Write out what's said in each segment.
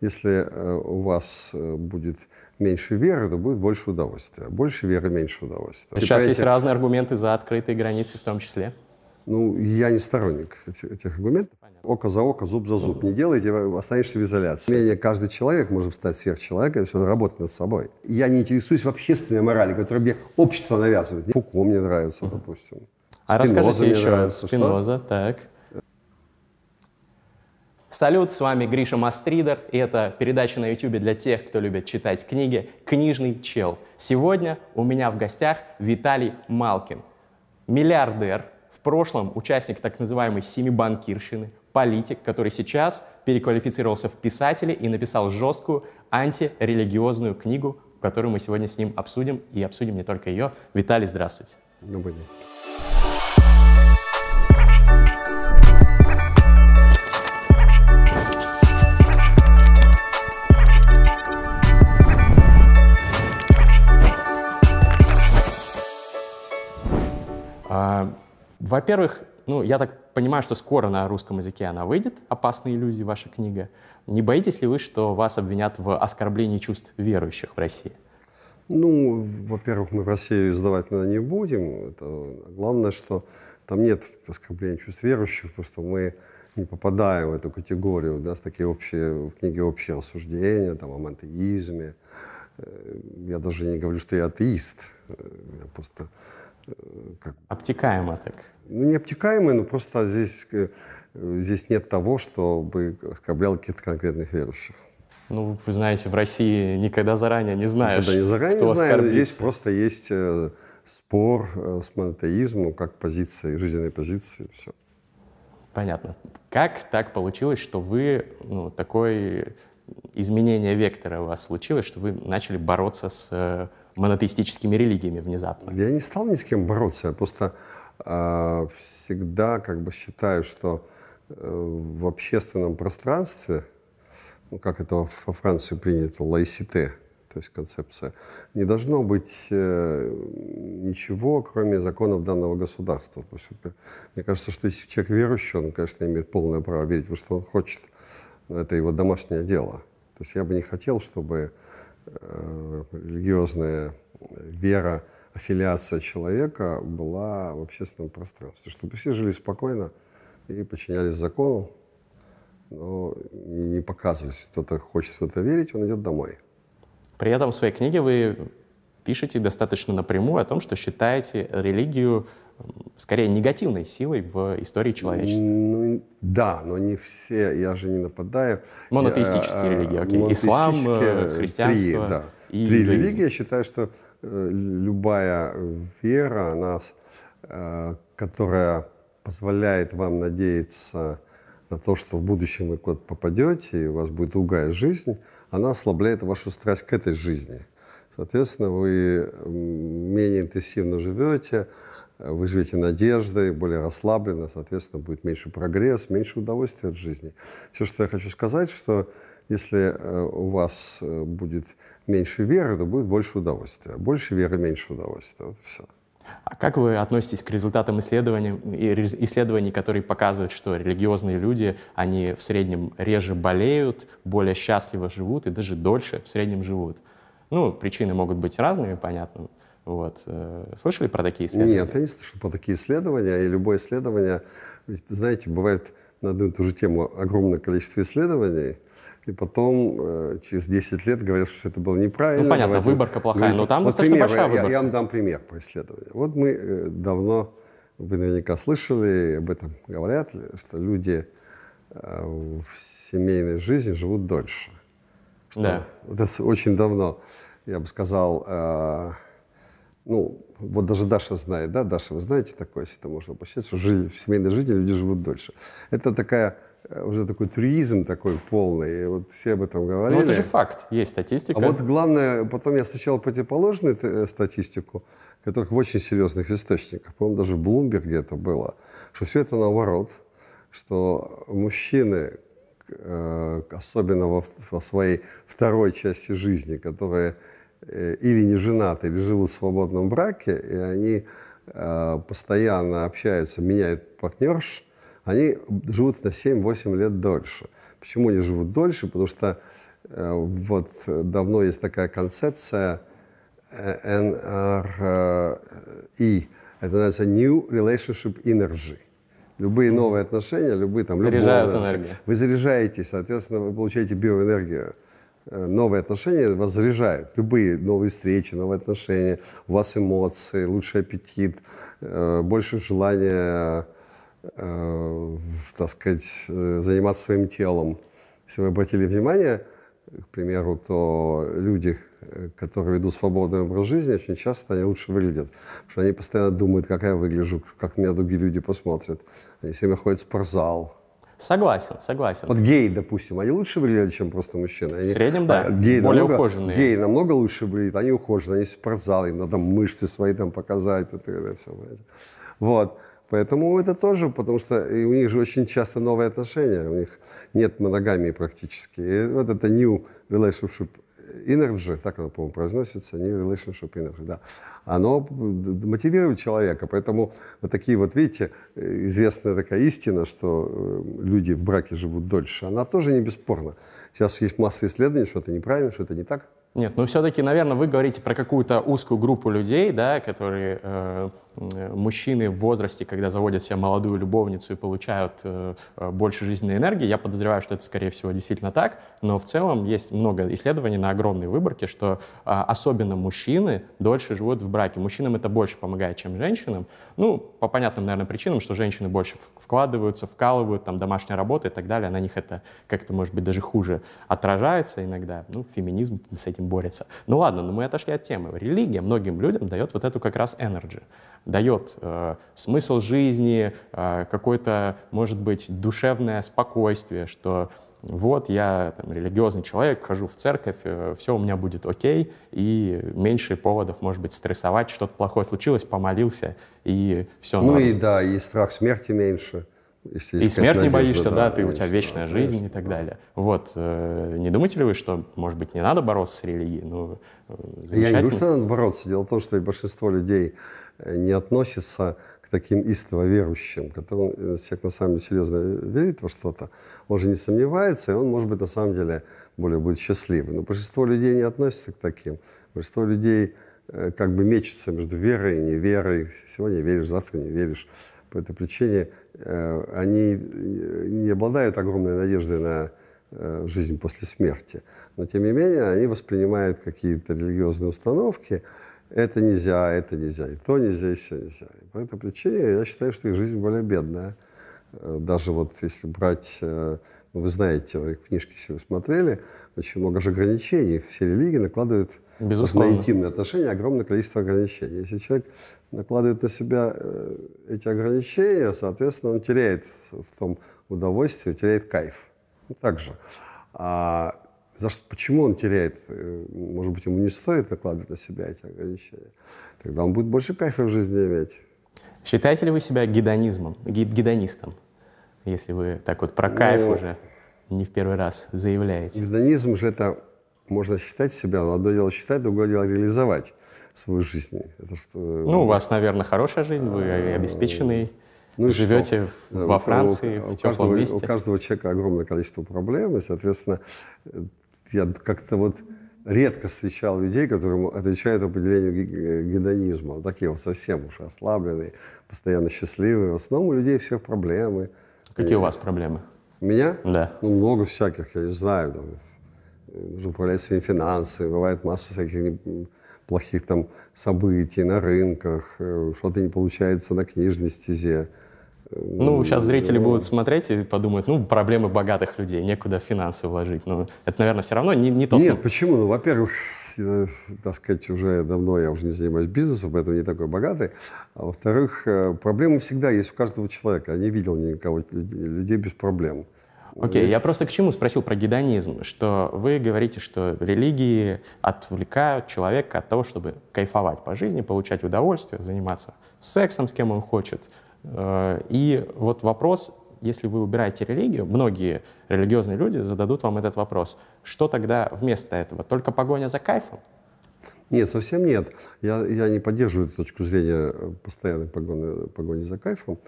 если э, у вас э, будет меньше веры, то будет больше удовольствия. Больше веры, меньше удовольствия. Сейчас есть разные аргументы за открытые границы в том числе. Ну, я не сторонник этих, этих аргументов. Понятно. Око за око, зуб за зуб. Не делайте, останешься в изоляции. Менее каждый человек может стать сверхчеловеком, если он работает над собой. Я не интересуюсь в общественной морали, которую мне общество навязывает. Фуко мне нравится, допустим. А расскажите еще, нравится. Спиноза, что? так. Салют, с вами Гриша Мастридер, и это передача на YouTube для тех, кто любит читать книги «Книжный чел». Сегодня у меня в гостях Виталий Малкин, миллиардер, в прошлом участник так называемой «семибанкирщины», политик, который сейчас переквалифицировался в писателя и написал жесткую антирелигиозную книгу, которую мы сегодня с ним обсудим, и обсудим не только ее. Виталий, здравствуйте. Добрый день. Во-первых, ну, я так понимаю, что скоро на русском языке она выйдет, «Опасные иллюзии», ваша книга. Не боитесь ли вы, что вас обвинят в оскорблении чувств верующих в России? Ну, во-первых, мы в России издавать наверное, не будем. Это главное, что там нет оскорбления чувств верующих, просто мы не попадаем в эту категорию. У нас такие общие, в книге общие рассуждения там, о монотеизме. Э, я даже не говорю, что я атеист. Э, я просто как... Обтекаемо так. Ну, не обтекаемо, но просто здесь, э, здесь нет того, чтобы оскорблял каких-то конкретных верующих. Ну, вы знаете, в России никогда заранее не знаешь, Никогда не заранее кто не знаю, здесь просто есть э, спор э, с монотеизмом, как позиция, жизненной позиции, все. Понятно. Как так получилось, что вы, ну, такое изменение вектора у вас случилось, что вы начали бороться с монотеистическими религиями внезапно? Я не стал ни с кем бороться, я просто э, всегда как бы считаю, что э, в общественном пространстве, ну, как это во Франции принято, лайсите, то есть концепция, не должно быть э, ничего, кроме законов данного государства. есть, мне кажется, что если человек верующий, он, конечно, имеет полное право верить во что он хочет, но это его домашнее дело. То есть я бы не хотел, чтобы Э, религиозная вера, аффилиация человека была в общественном пространстве, чтобы все жили спокойно и подчинялись закону, но не показывали, если кто-то хочет что-то верить, он идет домой. При этом в своей книге вы пишете достаточно напрямую о том, что считаете религию скорее негативной силой в истории человечества. Ну, да, но не все, я же не нападаю. Монотеистические я, религии, окей. Ислам, э, христианство три, да. и Три иудаизм. религии, я считаю, что э, любая вера, она, э, которая позволяет вам надеяться на то, что в будущем вы куда-то попадете, и у вас будет другая жизнь, она ослабляет вашу страсть к этой жизни. Соответственно, вы менее интенсивно живете, вы живете надеждой, более расслабленно, соответственно, будет меньше прогресс, меньше удовольствия от жизни. Все, что я хочу сказать, что если э, у вас э, будет меньше веры, то будет больше удовольствия. Больше веры, меньше удовольствия. Вот и все. А как вы относитесь к результатам исследований, исследований, которые показывают, что религиозные люди, они в среднем реже болеют, более счастливо живут и даже дольше в среднем живут? Ну, причины могут быть разными, понятно. Вот. Э, слышали про такие исследования? Нет, я не слышал про такие исследования. И любое исследование, ведь, знаете, бывает на одну и ту же тему огромное количество исследований, и потом э, через 10 лет говорят, что это было неправильно. Ну, понятно, давайте... выборка плохая, но там вот достаточно пример, большая выборка. Я, я вам дам пример по исследованию. Вот мы э, давно, вы наверняка слышали, об этом говорят, что люди э, в семейной жизни живут дольше. Что да. Вот это очень давно, я бы сказал, э, ну, вот даже Даша знает, да, Даша, вы знаете такое, если это можно посчитать, что жизнь, в семейной жизни люди живут дольше. Это такая, э, уже такой туризм такой полный, и вот все об этом говорили. Ну, это же факт, есть статистика. А вот главное, потом я встречал противоположную э, статистику, которых в очень серьезных источниках, по-моему, даже в Блумберге это было, что все это наоборот, что мужчины, э, особенно во, во своей второй части жизни, которые или не женаты, или живут в свободном браке, и они э, постоянно общаются, меняют партнерш, они живут на 7-8 лет дольше. Почему они живут дольше? Потому что э, вот давно есть такая концепция NRE, это называется New Relationship Energy. Любые новые отношения, любые там... Заряжают энергию. Вы заряжаетесь, соответственно, вы получаете биоэнергию. Э, новые отношения вас. Любые новые встречи, новые отношения, у вас эмоции, лучший аппетит, э, больше желания, э, так сказать, заниматься своим телом. Если вы обратили внимание, к примеру, то люди, которые ведут свободный образ жизни, очень часто они лучше выглядят. Потому что они постоянно думают, как я выгляжу, как меня другие люди посмотрят. Они все время ходят в спортзал. Согласен, согласен. Вот геи, допустим, они лучше выглядят, чем просто мужчины. Они, в среднем, да, а, геи более намного, ухоженные. Геи намного лучше выглядят, они ухоженные, они спортзал, им надо мышцы свои там показать. Это, это все, вот. Поэтому это тоже, потому что и у них же очень часто новые отношения, у них нет моногамии практически. И вот это new relationship energy, так оно, по-моему, произносится, new relationship energy, да, оно мотивирует человека. Поэтому вот такие вот, видите, известная такая истина, что э, люди в браке живут дольше, она тоже не бесспорна. Сейчас есть масса исследований, что это неправильно, что это не так. Нет, ну все-таки, наверное, вы говорите про какую-то узкую группу людей, да, которые э, Э, мужчины в возрасте, когда заводят себе молодую любовницу и получают э, э, больше жизненной энергии, я подозреваю, что это, скорее всего, действительно так, но в целом есть много исследований на огромной выборке, что э, особенно мужчины дольше живут в браке. Мужчинам это больше помогает, чем женщинам. Ну, по понятным, наверное, причинам, что женщины больше вкладываются, вкалывают, там, домашняя работа и так далее, на них это как-то, может быть, даже хуже отражается иногда. Ну, феминизм с этим борется. Ну ладно, но мы отошли от темы. Религия многим людям дает вот эту как раз энергию дает э, смысл жизни, э, какое-то, может быть, душевное спокойствие, что вот я там, религиозный человек, хожу в церковь, э, все у меня будет окей, и меньше поводов, может быть, стрессовать, что-то плохое случилось, помолился, и все. Ну норм. и да, и страх смерти меньше. Если и смерть не боишься, да, да ты, у тебя вечная жизнь конечно. и так далее. Вот, э, не думаете ли вы, что, может быть, не надо бороться с религией? Ну, э, Я не говорю, что надо бороться. Дело в том, что большинство людей э, не относится к таким истово верующим, которым человек на самом деле серьезно верит во что-то, он же не сомневается, и он, может быть, на самом деле более будет счастливым. Но большинство людей не относится к таким. Большинство людей как бы мечется между верой и неверой. Сегодня веришь, завтра не веришь по этой причине они не обладают огромной надеждой на э, жизнь после смерти. Но тем не менее они воспринимают какие-то религиозные установки. Это нельзя, это нельзя, и то нельзя, и все нельзя. И по этой причине я считаю, что их жизнь более бедная. Э, даже вот если брать, вы знаете, книжки, если вы смотрели, очень много же ограничений. Все религии накладывают Безусловно. на интимные отношения огромное количество ограничений. Если человек накладывает на себя э, эти ограничения, соответственно, он теряет в том удовольствие, теряет кайф. Ну, так же. А за что, почему он теряет? Э, может быть, ему не стоит накладывать на себя эти ограничения. Тогда он будет больше кайфа в жизни иметь. Считаете ли вы себя гедонизмом, гедонистом, если вы так вот про кайф ну, уже не в первый раз заявляете? Гедонизм же это можно считать себя, но одно дело считать, другое дело реализовать свою жизнь. Это что, ну, у вас, наверное, хорошая жизнь, вы а, обеспеченный, ну живете в, во Франции, у, в теплом каждого, месте. У каждого человека огромное количество проблем, и, соответственно, я как-то вот редко встречал людей, которые отвечают определению гедонизма. Такие вот совсем уж ослабленные, постоянно счастливые. В основном у людей всех проблемы. Какие и... у вас проблемы? Меня? Да. Ну, много всяких, я не знаю. Там, нужно управлять своими финансами, бывает масса всяких плохих там событий на рынках, э, что-то не получается на книжной стезе. Ну, сейчас зрители будут смотреть и подумают, ну, проблемы богатых людей, некуда финансы вложить. Но это, наверное, все равно не, не тот... Нет, почему? Ну, во-первых, так сказать, уже давно я уже не занимаюсь бизнесом, поэтому не такой богатый. А во-вторых, э, проблемы всегда есть у каждого человека. Я не видел никого, людей без проблем. Окей, okay, я просто к чему спросил про гедонизм, что вы говорите, что религии отвлекают человека от того, чтобы кайфовать по жизни, получать удовольствие, заниматься сексом с кем он хочет. Э, и вот вопрос, если вы убираете религию, многие религиозные люди зададут вам этот вопрос. Что тогда вместо этого? Только погоня за кайфом? Нет, совсем нет. Я, я не поддерживаю эту точку зрения постоянной погони, погони за кайфом.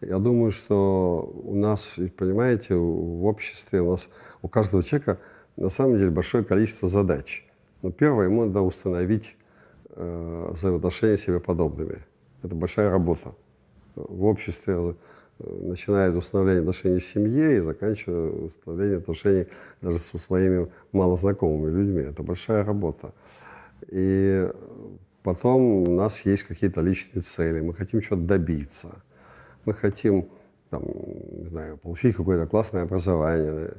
Я думаю, что у нас, понимаете, в обществе у нас у каждого человека на самом деле большое количество задач. Но первое, ему надо установить э, взаимоотношения с себе подобными. Это большая работа. В обществе, э, начиная с установления отношений в семье и заканчивая установлением отношений даже со своими малознакомыми людьми. Это большая работа. И потом у нас есть какие-то личные цели, мы хотим чего-то добиться. Мы хотим там, не знаю, получить какое-то классное образование,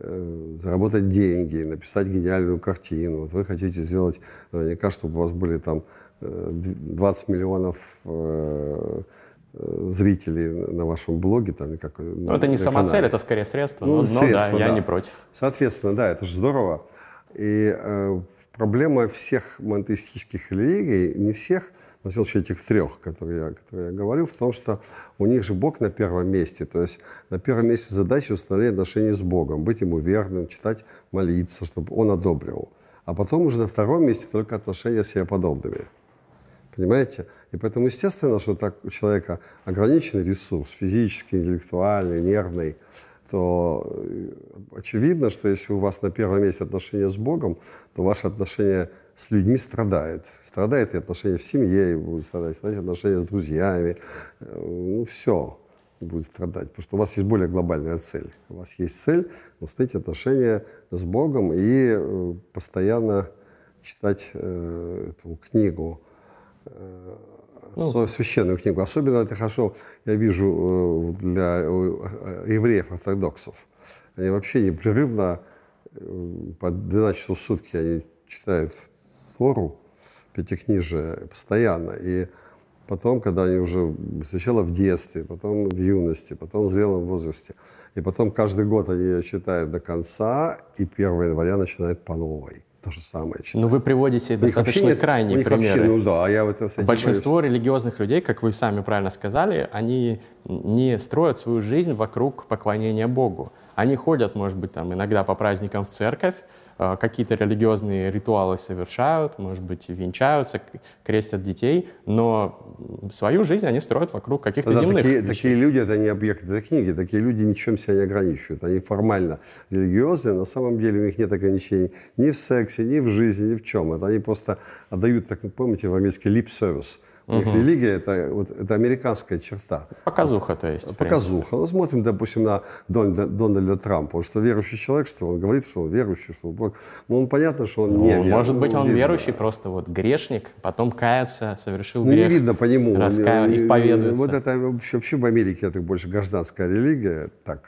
Э, заработать деньги, написать гениальную картину. Вот вы хотите сделать, наверняка, чтобы у вас были там 20 э, миллионов э, зрителей на вашем блоге. Там, как, ну, это не самоцель, это скорее средство. Ну, но, средство, но да, да, я не против. Соответственно, да, это же здорово. И э, проблема всех монотеистических религий, не всех, всяком случае, этих трех, которые я, которые я говорю, в том, что у них же Бог на первом месте. То есть на первом месте задача установления отношений с Богом, быть ему верным, читать, молиться, чтобы он одобрил. А потом уже на втором месте только отношения с себе подобными. Понимаете? И поэтому, естественно, что так у человека ограниченный ресурс, физический, интеллектуальный, нервный, то э, очевидно, что если у вас на первом месте отношения с Богом, то ваши отношения с людьми страдают. Страдают и отношения в семье, будут страдать, страдать отношения с друзьями. Э, ну, все будет страдать, потому что у вас есть более глобальная цель. У вас есть цель установить отношения с Богом и э, постоянно читать э, эту книгу ну, священную книгу. Особенно это хорошо, я вижу, э, для э, евреев-ортодоксов. Они вообще непрерывно э, по 12 часов в сутки они читают Тору, пятикнижие, постоянно. И потом, когда они уже сначала в детстве, потом в юности, потом в зрелом возрасте, и потом каждый год они ее читают до конца, и 1 января начинают по новой то же самое. Но ну, вы приводите достаточно нет, крайние примеры. Вообще, ну да, я в этом Большинство боюсь. религиозных людей, как вы сами правильно сказали, они не строят свою жизнь вокруг поклонения Богу. Они ходят, может быть, там иногда по праздникам в церковь, какие-то религиозные ритуалы совершают, может быть, венчаются, крестят детей, но свою жизнь они строят вокруг каких-то да, земных такие, такие люди — это не объекты этой книги, такие люди ничем себя не ограничивают. Они формально религиозные, на самом деле у них нет ограничений ни в сексе, ни в жизни, ни в чем. Это они просто отдают, так помните, в английский lip service — угу. религия это, вот, это американская черта. Показуха, то есть. Показуха. Ну, смотрим, допустим, на Дональда, Дональда Трампа, что верующий человек, что он говорит, что он верующий, что он Бог. Ну, он понятно, что он ну, не верующий. Может быть, он видно. верующий, просто вот грешник, потом кается, совершил ну, грех. не видно по нему. Раскаив... И исповедуется. Вот это вообще, вообще в Америке это больше гражданская религия. Так,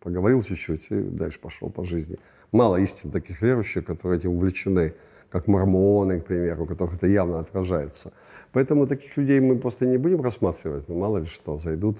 поговорил чуть-чуть и дальше пошел по жизни. Мало истин таких верующих, которые этим увлечены как мормоны, к примеру, у которых это явно отражается. Поэтому таких людей мы просто не будем рассматривать, но мало ли что, зайдут,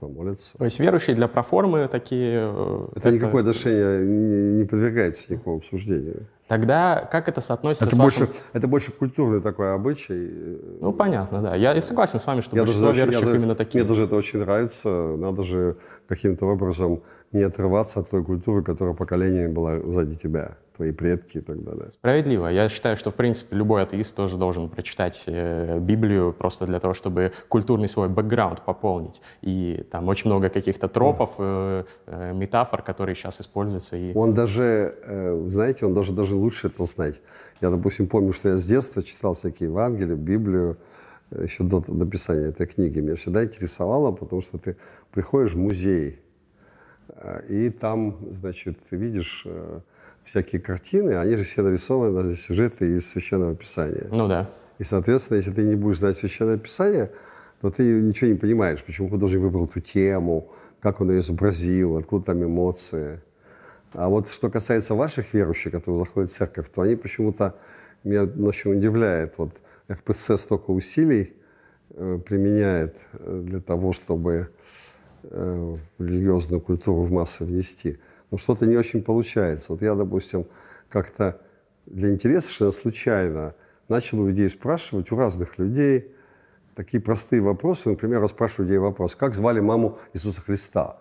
помолятся. То есть верующие для проформы такие... Э, это, это... никакое отношение не, не подвергается никакому обсуждению. Тогда как это соотносится это с больше, вашим... Это больше культурный такой обычай. Ну, понятно, да. Я и согласен с вами, что я большинство даже, верующих я, именно такие. Мне даже это очень нравится. Надо же каким-то образом не отрываться от той культуры, которая поколениями была сзади тебя твои предки и так далее. Справедливо. Я считаю, что, в принципе, любой атеист тоже должен прочитать э, Библию просто для того, чтобы культурный свой бэкграунд пополнить. И там очень много каких-то тропов, э, э, метафор, которые сейчас используются. И... Он даже, э, знаете, он даже, даже лучше это знать. Я, допустим, помню, что я с детства читал всякие Евангелия, Библию, еще до написания этой книги. Меня всегда интересовало, потому что ты приходишь в музей, э, и там, значит, ты видишь э, всякие картины, они же все нарисованы, сюжеты из Священного Писания. Ну да. И, соответственно, если ты не будешь знать Священное Писание, то ты ничего не понимаешь, почему художник выбрал эту тему, как он ее изобразил, откуда там эмоции. А вот что касается ваших верующих, которые заходят в церковь, то они почему-то, меня очень удивляет, вот РПЦ столько усилий э, применяет э, для того, чтобы э, религиозную культуру в массы внести но что-то не очень получается. Вот я, допустим, как-то для интереса совершенно случайно начал у людей спрашивать, у разных людей, такие простые вопросы. Например, я спрашиваю людей вопрос, как звали маму Иисуса Христа?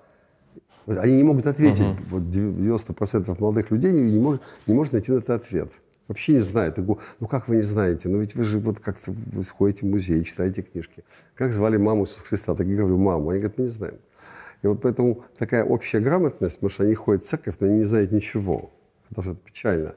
Они не могут ответить. Uh-huh. Вот 90% молодых людей не может, не может найти на это ответ. Вообще не знает. Я говорю, ну как вы не знаете? Ну ведь вы же вот как-то ходите в музей, читаете книжки. Как звали маму Иисуса Христа? Так я говорю, маму. Они говорят, мы не знаем. И вот поэтому такая общая грамотность, потому что они ходят в церковь, но они не знают ничего. Это же печально.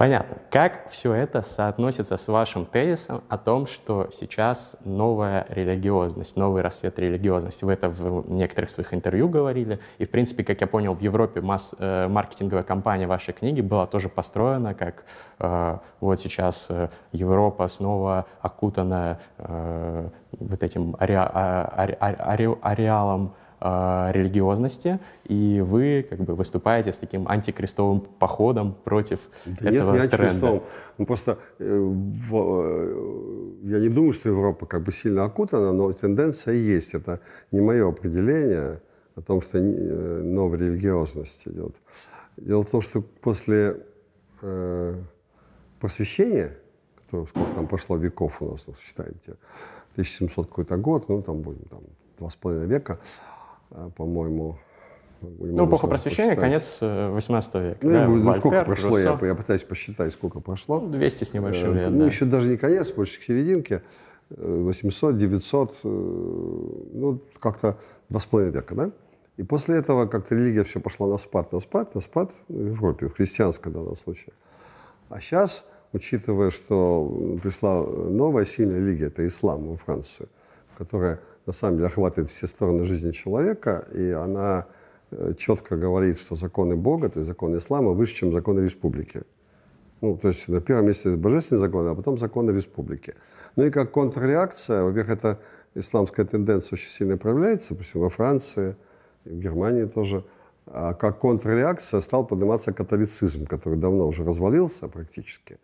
Понятно. Как все это соотносится с вашим тезисом о том, что сейчас новая религиозность, новый рассвет религиозности? Вы это в некоторых своих интервью говорили. И, в принципе, как я понял, в Европе масс, э, маркетинговая кампания вашей книги была тоже построена, как э, вот сейчас э, Европа снова окутана э, вот этим аре, аре, аре, ареалом э, религиозности, и вы как бы выступаете с таким антикрестовым походом против да этого нет, не тренда. антикрестовым. Ну, просто э, в, э, я не думаю, что Европа как бы сильно окутана, но тенденция есть. Это не мое определение о том, что э, новая религиозность идет. Дело в том, что после э, просвещения, которое сколько там прошло веков у нас, ну, считаете, 1700 какой-то год, ну там будем там два с половиной века, э, по-моему, ну, эпоха просвещения, конец 18 века. Ну, да, ну сколько прошло, я, я пытаюсь посчитать, сколько прошло. 200 с небольшим лет, Ну, да. еще даже не конец, больше к серединке. 800, 900, ну, как-то два с половиной века, да? И после этого как-то религия все пошла на спад, на спад, на спад в Европе, в христианской в данном случае. А сейчас, учитывая, что пришла новая сильная религия, это ислам во Францию, которая на самом деле охватывает все стороны жизни человека, и она четко говорит, что законы Бога, то есть законы ислама, выше, чем законы республики. Ну, то есть на первом месте божественные законы, а потом законы республики. Ну и как контрреакция, во-первых, эта исламская тенденция очень сильно проявляется, допустим, во Франции, в Германии тоже. А как контрреакция стал подниматься католицизм, который давно уже развалился практически.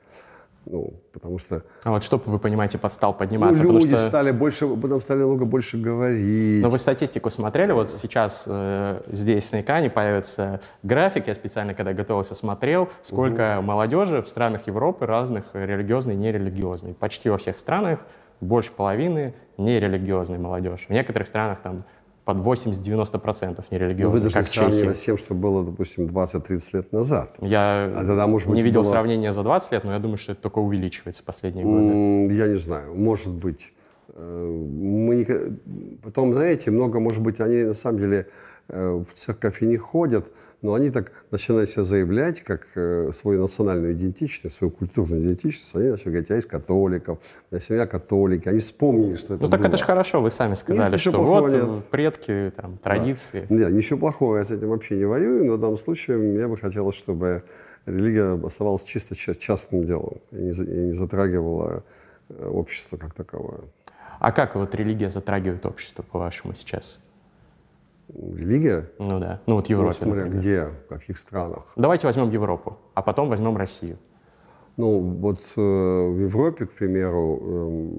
Ну, потому что... А вот что вы понимаете, под стал подниматься? Ну, люди что... стали больше, потом стали много больше говорить. Но вы статистику смотрели? Вот сейчас э, здесь на экране появится график. Я специально, когда готовился, смотрел, сколько угу. молодежи в странах Европы разных, религиозной и нерелигиозной. Почти во всех странах больше половины нерелигиозной молодежи. В некоторых странах там под 80-90% нерелигиозных, вы как сравнивать с тем, что было, допустим, 20-30 лет назад. Я а тогда, может быть, не видел было... сравнения за 20 лет, но я думаю, что это только увеличивается последние годы. Я не знаю, может быть. Мы... Потом, знаете, много, может быть, они на самом деле в церковь и не ходят, но они так начинают себя заявлять, как э, свою национальную идентичность, свою культурную идентичность. Они начали говорить, я из католиков, я семья католики. Они вспомнили, что это Ну так было. это же хорошо, вы сами сказали, Нет, что вот нет. предки, там, традиции. Да. Нет, ничего плохого, я с этим вообще не воюю, но в данном случае мне бы хотелось, чтобы религия оставалась чисто частным делом и не, и не затрагивала э, общество как таковое. А как вот религия затрагивает общество, по-вашему, сейчас? Религия? Ну да. Ну вот Европа. Ну, смотря где, в каких странах. Давайте возьмем Европу, а потом возьмем Россию. Ну вот э, в Европе, к примеру,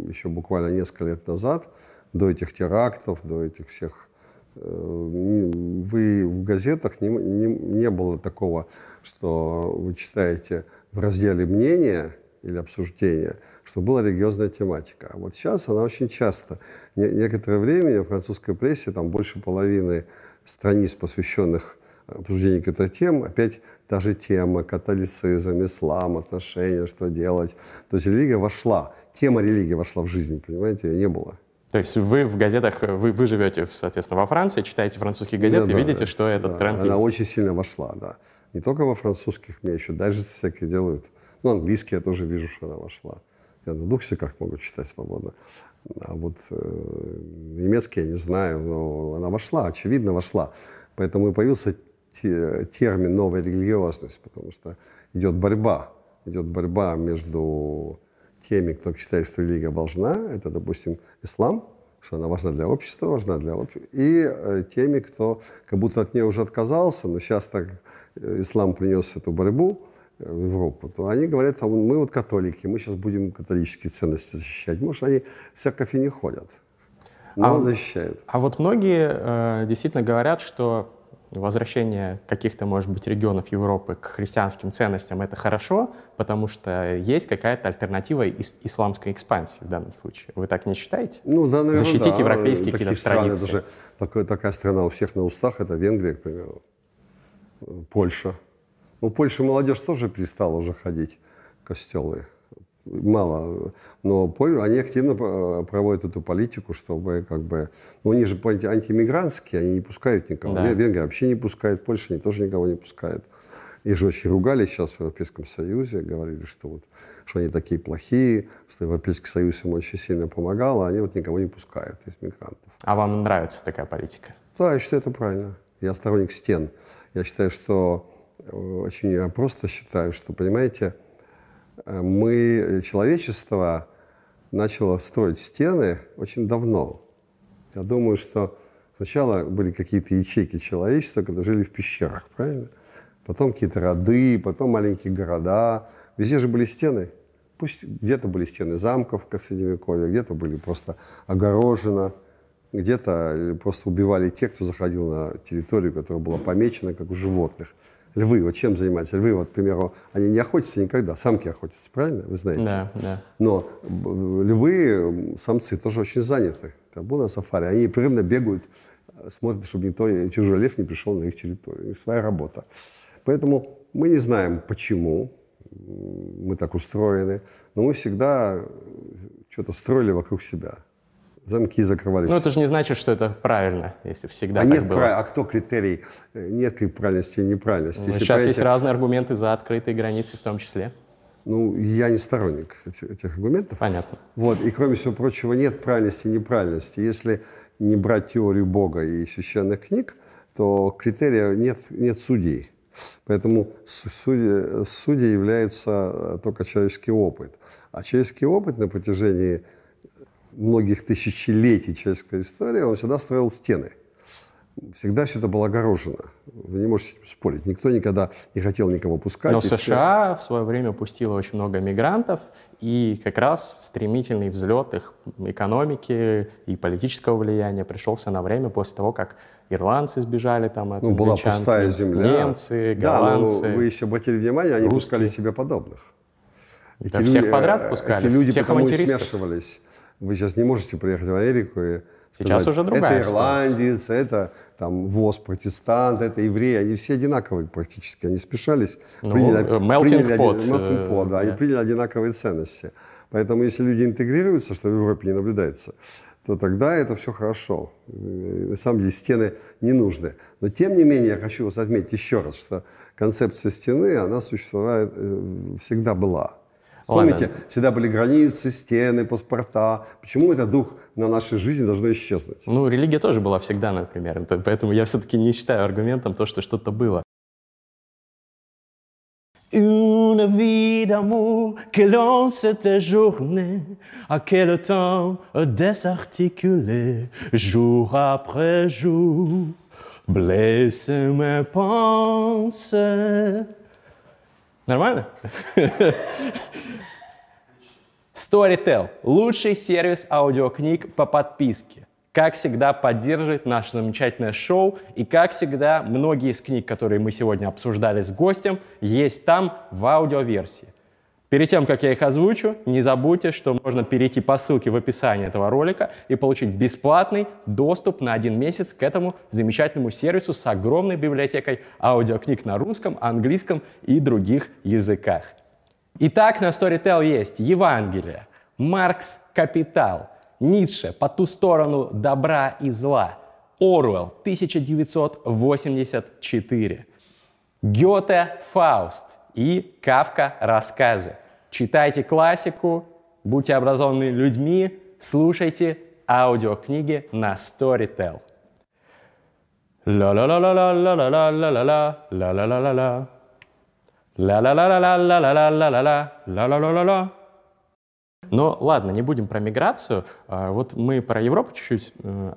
э, еще буквально несколько лет назад, до этих терактов, до этих всех, э, вы в газетах не, не, не было такого, что вы читаете в разделе мнения или обсуждения, что была религиозная тематика. А вот сейчас она очень часто. Не, некоторое время в французской прессе там больше половины страниц, посвященных обсуждению каких-то тем, опять даже тема католицизм, ислам, отношения, что делать. То есть религия вошла, тема религии вошла в жизнь, понимаете, ее не было. То есть вы в газетах, вы, вы живете, соответственно, во Франции, читаете французские газеты да, и видите, что этот да, тренд Она есть. очень сильно вошла, да. Не только во французских, мне еще даже всякие делают. Ну, английский я тоже вижу, что она вошла. Я на двух языках могу читать свободно. А вот э, немецкий я не знаю, но она вошла, очевидно вошла. Поэтому и появился те, термин «новая религиозность», потому что идет борьба. Идет борьба между теми, кто считает, что религия важна, это, допустим, ислам, что она важна для общества, важна для общества, и э, теми, кто как будто от нее уже отказался, но сейчас так э, ислам принес эту борьбу, в Европу, то они говорят, а мы вот католики, мы сейчас будем католические ценности защищать. Может, они в церковь и не ходят, но а, защищают. А вот многие э, действительно говорят, что возвращение каких-то, может быть, регионов Европы к христианским ценностям — это хорошо, потому что есть какая-то альтернатива ис- исламской экспансии в данном случае. Вы так не считаете? Ну, да, наверное, Защитить да. европейские Такие какие-то страны, традиции. Даже такая, такая страна у всех на устах — это Венгрия, к примеру, Польша. Ну, Польша молодежь тоже перестала уже ходить костелы. Мало. Но они активно проводят эту политику, чтобы как бы... Ну, они же антииммигрантские, они не пускают никого. Да. Венгрия вообще не пускает, Польша они тоже никого не пускают. Их же очень ругали сейчас в Европейском Союзе, говорили, что, вот, что они такие плохие, что Европейский Союз им очень сильно помогал, а они вот никого не пускают из мигрантов. А вам нравится такая политика? Да, я считаю, это правильно. Я сторонник стен. Я считаю, что э, очень просто считаю, что, понимаете, э, мы, человечество начало строить стены очень давно. Я думаю, что сначала были какие-то ячейки человечества, когда жили в пещерах, правильно? Потом какие-то роды, потом маленькие города. Везде же были стены. Пусть где-то были стены замков в Средневековье, где-то были просто огорожено где-то просто убивали тех, кто заходил на территорию, которая была помечена, как у животных. Львы, вот чем занимаются? Львы, вот, к примеру, они не охотятся никогда, самки охотятся, правильно? Вы знаете? Да, да. Но львы, самцы, тоже очень заняты. Там был на сафари, они непрерывно бегают, смотрят, чтобы никто, чужой лев не пришел на их территорию. Своя работа. Поэтому мы не знаем, почему мы так устроены, но мы всегда что-то строили вокруг себя замки закрывались. Ну, это же не значит, что это правильно, если всегда а так нет было. Прав... А кто критерий? Нет правильности и неправильности. Ну, сейчас есть разные аргументы за открытые границы в том числе. Ну, я не сторонник этих, этих аргументов. Понятно. Вот, и кроме всего прочего, нет правильности и неправильности. Если не брать теорию Бога и священных книг, то критерия нет, нет судей. Поэтому судьей, судьей является только человеческий опыт. А человеческий опыт на протяжении многих тысячелетий человеческой истории, он всегда строил стены. Всегда все это было огорожено. Вы не можете спорить. Никто никогда не хотел никого пускать. Но США все... в свое время пустило очень много мигрантов, и как раз стремительный взлет их экономики и политического влияния пришелся на время после того, как ирландцы сбежали там от Ну, была пустая земля. Немцы, голландцы. Да, но вы еще обратили внимание, они русские. пускали себе подобных. Да эти всех люди, подряд пускали. Эти люди всех потому и смешивались. Вы сейчас не можете приехать в Америку и Сейчас сказать, уже другая Это ирландец, ситуация. это там ВОЗ протестант, это евреи. Они все одинаковые практически. Они смешались. Ну, приняли, melting pot. Melting pot, да, yeah. они приняли одинаковые ценности. Поэтому если люди интегрируются, что в Европе не наблюдается, то тогда это все хорошо. На самом деле стены не нужны. Но тем не менее я хочу вас отметить еще раз, что концепция стены, она существовала, э, всегда была. Вспомните, Ладно. всегда были границы, стены, паспорта. Почему этот дух на нашей жизни должно исчезнуть? Ну, религия тоже была всегда, например. Поэтому я все-таки не считаю аргументом то, что что-то было. Une vie d'amour que l'on s'était journée, à quel temps désarticulé, jour après jour, blesse mes pensées. Нормально? Storytel – лучший сервис аудиокниг по подписке. Как всегда, поддерживает наше замечательное шоу. И, как всегда, многие из книг, которые мы сегодня обсуждали с гостем, есть там в аудиоверсии. Перед тем, как я их озвучу, не забудьте, что можно перейти по ссылке в описании этого ролика и получить бесплатный доступ на один месяц к этому замечательному сервису с огромной библиотекой аудиокниг на русском, английском и других языках. Итак, на Storytel есть Евангелие, Маркс «Капитал», Ницше «По ту сторону добра и зла», Оруэлл 1984, Гёте «Фауст» и Кавка «Рассказы». Читайте классику, будьте образованными людьми, слушайте аудиокниги на Storytel. Ла-ла-ла-ла-ла-ла-ла-ла-ла-ла-ла-ла, ла-ла-ла-ла-ла. Ла-ла-ла-ла-ла-ла-ла-ла-ла-ла, ла-ла-ла-ла-ла. Но ладно, не будем про миграцию. А, вот мы про Европу чуть-чуть э,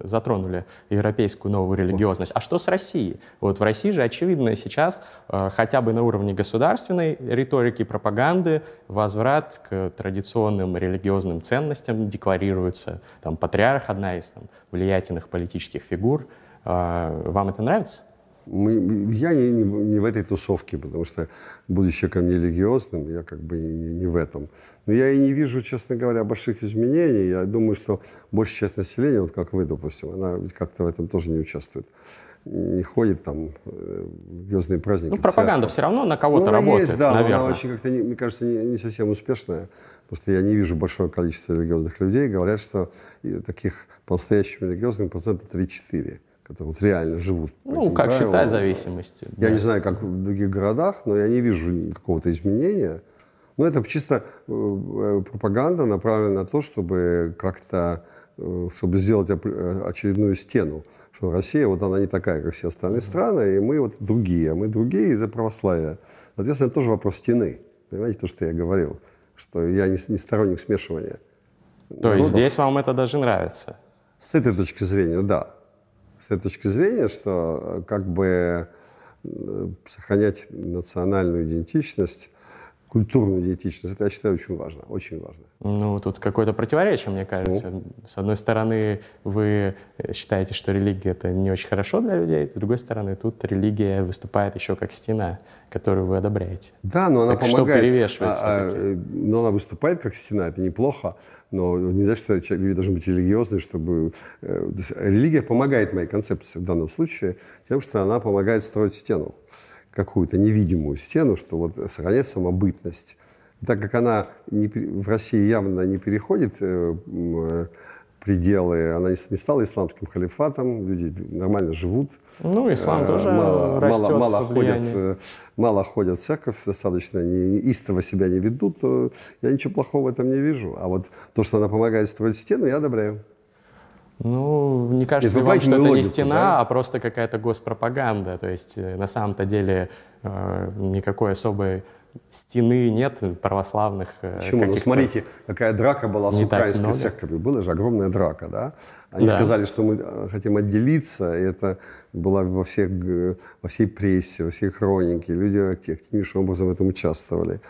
затронули, европейскую новую религиозность. А что с Россией? Вот в России же, очевидно, сейчас э, хотя бы на уровне государственной риторики пропаганды возврат к традиционным религиозным ценностям декларируется. Там патриарх одна из там, влиятельных политических фигур. А, вам это нравится? Мы, я не, не, не в этой тусовке, потому что, будучи ко мне религиозным, я как бы не, не в этом. Но я и не вижу, честно говоря, больших изменений. Я думаю, что большая часть населения, вот как вы, допустим, она как-то в этом тоже не участвует. не ходит там э, религиозные праздники. Ну, пропаганда все равно на кого-то ну, работает, есть, да, наверное. она очень как-то, мне кажется, не, не совсем успешная, потому что я не вижу большое количество религиозных людей. Говорят, что таких по-настоящему религиозных процентов 3-4 которые вот реально живут. Ну, как правилам. считать зависимости. Я да. не знаю, как в других городах, но я не вижу какого-то изменения. Но это чисто э, э, пропаганда направлена на то, чтобы как-то, э, чтобы сделать очередную стену. Что Россия, вот она не такая, как все остальные страны, и мы вот другие, а мы другие из-за православия. Соответственно, это тоже вопрос стены. Понимаете, то, что я говорил, что я не, не сторонник смешивания. То народов. есть здесь вам это даже нравится? С этой точки зрения, да с этой точки зрения, что э, как бы э, сохранять национальную идентичность, культурную идентичность, это я считаю очень важно, очень важно. Ну, тут какое-то противоречие, мне кажется. Ну. С одной стороны, вы считаете, что религия — это не очень хорошо для людей, с другой стороны, тут религия выступает еще как стена, которую вы одобряете. Да, но она так помогает. что перевешивает а, а, Но она выступает как стена, это неплохо, но нельзя, что люди должны быть религиозны, чтобы... Э, религия помогает моей концепции в данном случае тем, что она помогает строить стену какую-то невидимую стену, что вот сохранять самобытность. И так как она не, в России явно не переходит э, э, пределы, она не стала исламским халифатом, люди нормально живут. Ну, ислам э, тоже мало, растет мало, мало ходят, э, мало ходят в церковь, достаточно не, истово себя не ведут, то я ничего плохого в этом не вижу. А вот то, что она помогает строить стену, я одобряю. Ну, мне кажется, Нет, вам, что это не стена, да? а просто какая-то госпропаганда. То есть э, на самом-то деле э, никакой особой стены нет православных. Э, Почему? Ну, смотрите, какая драка была с украинской церковью. Была же огромная драка, да? Они да. сказали, что мы э, хотим отделиться, и это было во, всех, во всей прессе, во всей хронике. Люди активнейшим образом в этом участвовали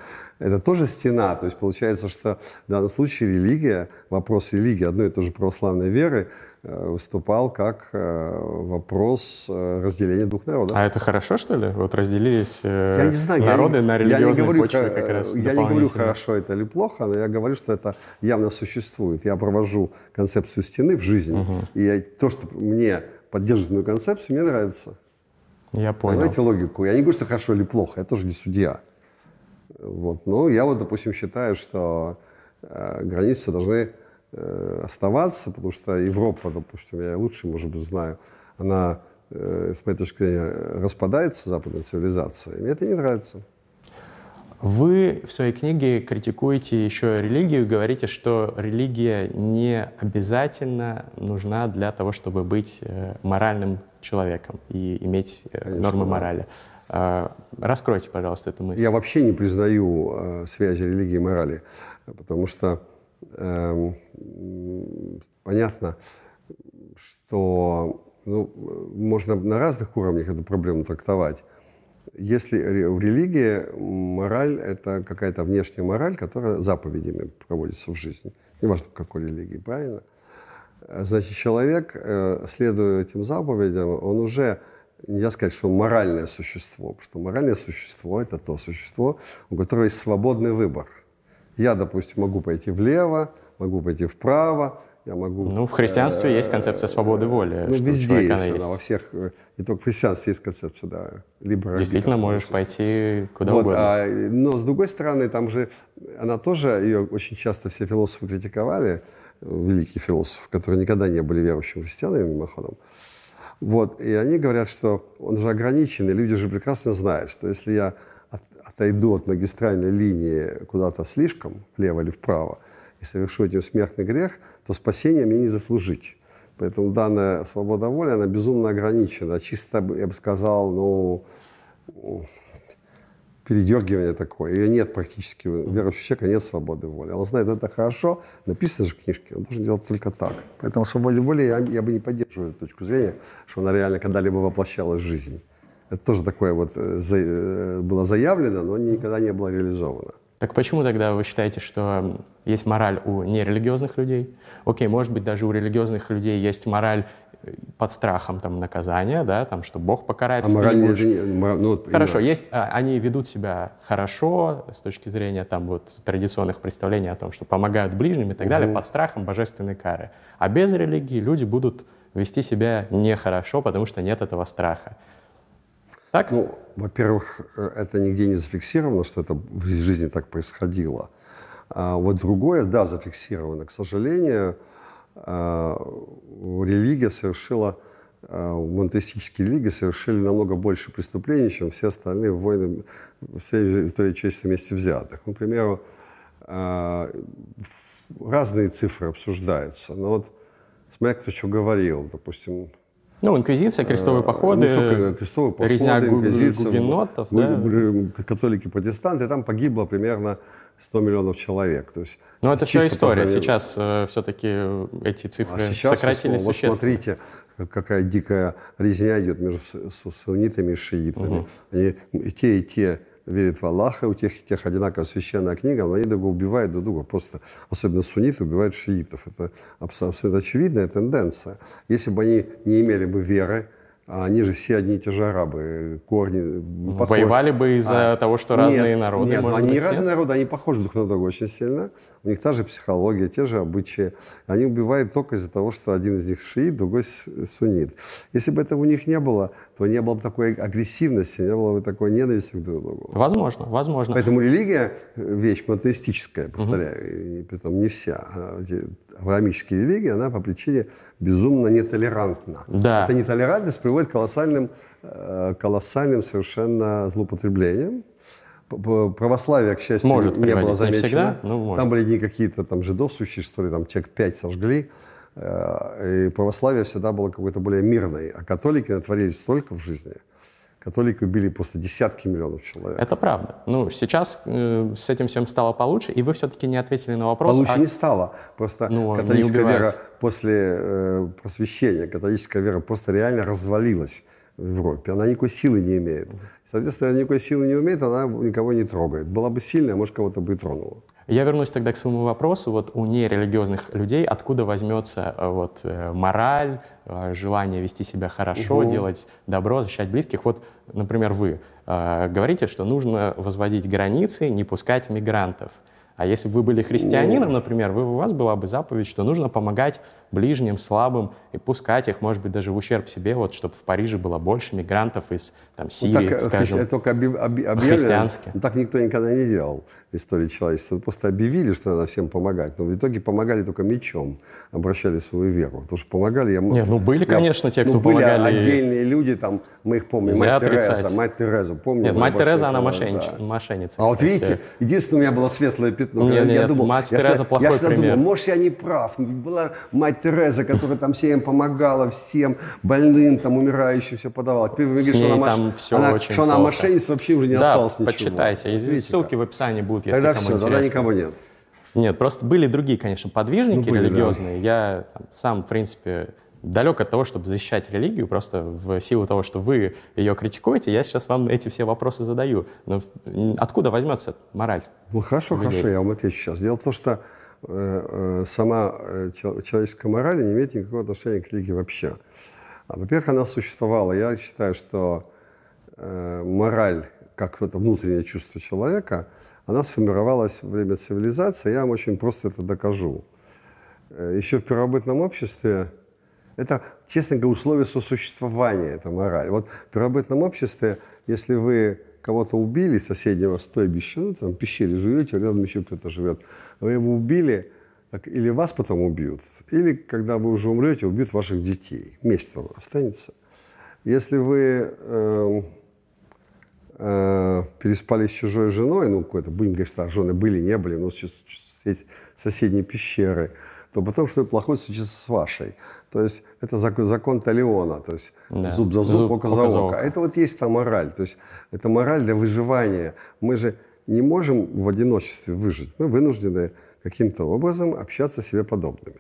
это тоже стена. То есть получается, что в данном случае религия, вопрос религии одной и той же православной веры э, выступал как э, вопрос э, разделения двух народов. А это хорошо, что ли? Вот разделились я не знаю, народы я, на религиозной я не говорю, почве как раз Я не говорю, хорошо это или плохо, но я говорю, что это явно существует. Я провожу концепцию стены в жизни, угу. и то, что мне поддерживает мою концепцию, мне нравится. Я понял. Понимаете логику? Я не говорю, что хорошо или плохо, я тоже не судья. Вот. Но я вот, допустим, считаю, что э, границы должны э, оставаться, потому что Европа, допустим, я лучше, может быть, знаю, она, э, с моей точки зрения, распадается, западная цивилизация. И мне это не нравится. Вы в своей книге критикуете еще религию, говорите, что религия не обязательно нужна для того, чтобы быть э, моральным человеком и иметь э, Конечно, нормы да. морали. А, раскройте, пожалуйста, эту мысль. Я вообще не признаю э, связи религии и морали, потому что э, понятно, что ну, можно на разных уровнях эту проблему трактовать. Если в религии мораль — это какая-то внешняя мораль, которая заповедями проводится в жизни. Неважно, в какой религии, правильно? Значит, человек, э, следуя этим заповедям, он уже нельзя сказать, что он моральное существо, потому что моральное существо — это то существо, у которого есть свободный выбор. Я, допустим, могу пойти влево, могу пойти вправо, я могу... Ну, в христианстве э, есть концепция свободы воли. Ну, везде есть, есть. Она, во всех, э, не только в христианстве есть концепция, да. Либо Действительно, можешь пойти куда вот, угодно. А, но, с другой стороны, там же, она тоже, ее очень часто все философы критиковали, великие философы, которые никогда не были верующими христианами, мимоходом. Вот, и они говорят, что он же ограничен, и люди же прекрасно знают, что если я отойду от магистральной линии куда-то слишком, влево или вправо, и совершу этим смертный грех, то спасение мне не заслужить. Поэтому данная свобода воли, она безумно ограничена. Чисто, я бы сказал, ну, передергивание такое. Ее нет практически. У верующего человека нет свободы воли. Он знает, это хорошо, написано же в книжке, он должен делать только так. Поэтому свободе воли я, я бы не поддерживаю эту точку зрения, что она реально когда-либо воплощалась в жизнь. Это тоже такое вот э, за, э, было заявлено, но никогда не было реализовано. Так почему тогда вы считаете, что есть мораль у нерелигиозных людей? Окей, может быть, даже у религиозных людей есть мораль под страхом там, наказания, да, там, что Бог покарает. А моральные будешь... ну, Хорошо, именно. есть, а, они ведут себя хорошо с точки зрения там, вот, традиционных представлений о том, что помогают ближним и так угу. далее, под страхом божественной кары. А без религии люди будут вести себя нехорошо, потому что нет этого страха. Так? Ну, во-первых, э, это нигде не зафиксировано, что это в жизни так происходило. А вот другое, да, зафиксировано. К сожалению, а, религия совершила, а, монотеистические религии совершили намного больше преступлений, чем все остальные войны, все истории человечества вместе взятых. Ну, к примеру, разные цифры обсуждаются. Но вот смотря кто что говорил, допустим, ну, инквизиция, крестовые походы, не крестовые походы резня гугенотов, да? католики, протестанты, там погибло примерно 100 миллионов человек. То есть, Но это все история. Сейчас э, все-таки эти цифры а сейчас, сократились вот, существенно. смотрите, какая дикая резня идет между суннитами и шиитами. Угу. Они и те, и те верят в Аллаха, у тех и тех одинаковая священная книга, но они друг убивают друг друга. Просто, особенно сунниты убивают шиитов. Это абсолютно очевидная тенденция. Если бы они не имели бы веры, а они же все одни и те же арабы, корни. Подходят. Воевали бы из-за а, того, что разные нет, народы. Нет, они быть, разные нет? народы, они похожи друг на друга очень сильно. У них та же психология, те же обычаи. Они убивают только из-за того, что один из них шиит, другой суннит. Если бы этого у них не было, то не было бы такой агрессивности, не было бы такой ненависти к друг другу. Возможно, возможно. Поэтому религия вещь монотеистическая, повторяю, угу. и притом не вся. Авраамические религии, она по причине безумно нетолерантна. Да. Эта нетолерантность приводит к колоссальным, э, колоссальным совершенно злоупотреблениям. Православие, к счастью, может не было замечено. Не всегда, но может. Там были не какие-то там жидовствующие, что ли, там человек пять сожгли. Э, и православие всегда было какой-то более мирной. А католики натворили столько в жизни – Католики убили просто десятки миллионов человек. Это правда. Ну, сейчас э, с этим всем стало получше, и вы все-таки не ответили на вопрос. Получше а... не стало. Просто ну, католическая вера после э, просвещения, католическая вера просто реально развалилась в Европе. Она никакой силы не имеет. Соответственно, она никакой силы не имеет, она никого не трогает. Была бы сильная, может, кого-то бы и тронула. Я вернусь тогда к своему вопросу. Вот у нерелигиозных людей откуда возьмется э, вот, э, мораль, э, желание вести себя хорошо, угу. делать добро, защищать близких? Вот, например, вы говорите, что нужно возводить границы, не пускать мигрантов. А если бы вы были христианином, например, вы, у вас была бы заповедь, что нужно помогать ближним, слабым и пускать их, может быть, даже в ущерб себе, вот, чтобы в Париже было больше мигрантов из там, ну, Сирии, ну, так, скажем. Это только оби- оби- объявлено. Так никто никогда не делал в истории человечества. Просто объявили, что надо всем помогать. Но в итоге помогали только мечом, обращали свою веру. Потому что помогали... Я, Нет, ну были, я, конечно, те, кто ну, были помогали. отдельные люди, там, мы их помним. Мать Тереза, мать Тереза, помню. Нет, мать Тереза, она мошеннич, да. мошенница. А вот видите, единственное, у меня было светлое пятно. Нет, я, нет, думал, мать Тереза плохой я пример. думал, может, я не прав. Была мать Тереза, которая там всем помогала, всем больным, там, умирающим все подавала. Теперь вы говорите, что она, там все она, очень что она мошенница, вообще уже не да, осталось ничего. почитайте. Видите, ссылки как? в описании будут, если Тогда кому все, интересно. тогда никого нет. Нет, просто были другие, конечно, подвижники ну, были, религиозные. Да. Я там, сам, в принципе, далек от того, чтобы защищать религию, просто в силу того, что вы ее критикуете, я сейчас вам эти все вопросы задаю. Но откуда возьмется мораль? Ну хорошо, хорошо, я вам отвечу сейчас. Дело в том, что сама э, человеческая мораль не имеет никакого отношения к религии вообще. А, во-первых, она существовала. Я считаю, что мораль, как это внутреннее чувство человека, она сформировалась во время цивилизации. Я вам очень просто это докажу. Еще в первобытном обществе это, честно говоря, условие сосуществования, это мораль. Вот в первобытном обществе, если вы кого-то убили, соседнего стойбища, ну, там в пещере живете, рядом еще кто-то живет, вы его убили, так, или вас потом убьют, или когда вы уже умрете, убьют ваших детей. Месть останется. Если вы э, э, переспали с чужой женой, ну, какой-то, будем говорить, что жены были, не были, но соседние пещеры, то потом что-то плохое случится с вашей. То есть это закон, закон Талиона, то есть да. зуб за зуб, зуб око за око. Это вот есть та мораль. То есть это мораль для выживания. Мы же не можем в одиночестве выжить. Мы вынуждены каким-то образом общаться с себе подобными.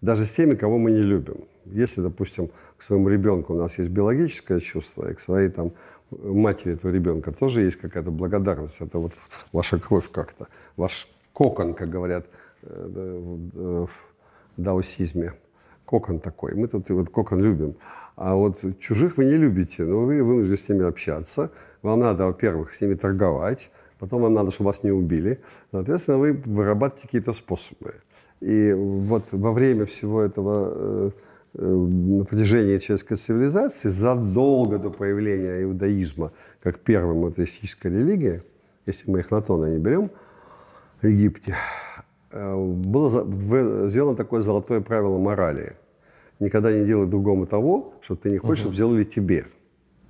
Даже с теми, кого мы не любим. Если, допустим, к своему ребенку у нас есть биологическое чувство, и к своей там, матери этого ребенка тоже есть какая-то благодарность. Это вот ваша кровь как-то, ваш кокон, как говорят э, в даосизме. Кокон такой. Мы тут вот кокон любим. А вот чужих вы не любите, но вы вынуждены с ними общаться. Вам надо, во-первых, с ними торговать, потом вам надо, чтобы вас не убили. Соответственно, вы вырабатываете какие-то способы. И вот во время всего этого э, э, на протяжении человеческой цивилизации, задолго до появления иудаизма как первой монотеистической религии, если мы их на то не берем, в Египте, э, было сделано такое золотое правило морали. Никогда не делай другому того, что ты не хочешь, чтобы сделали тебе.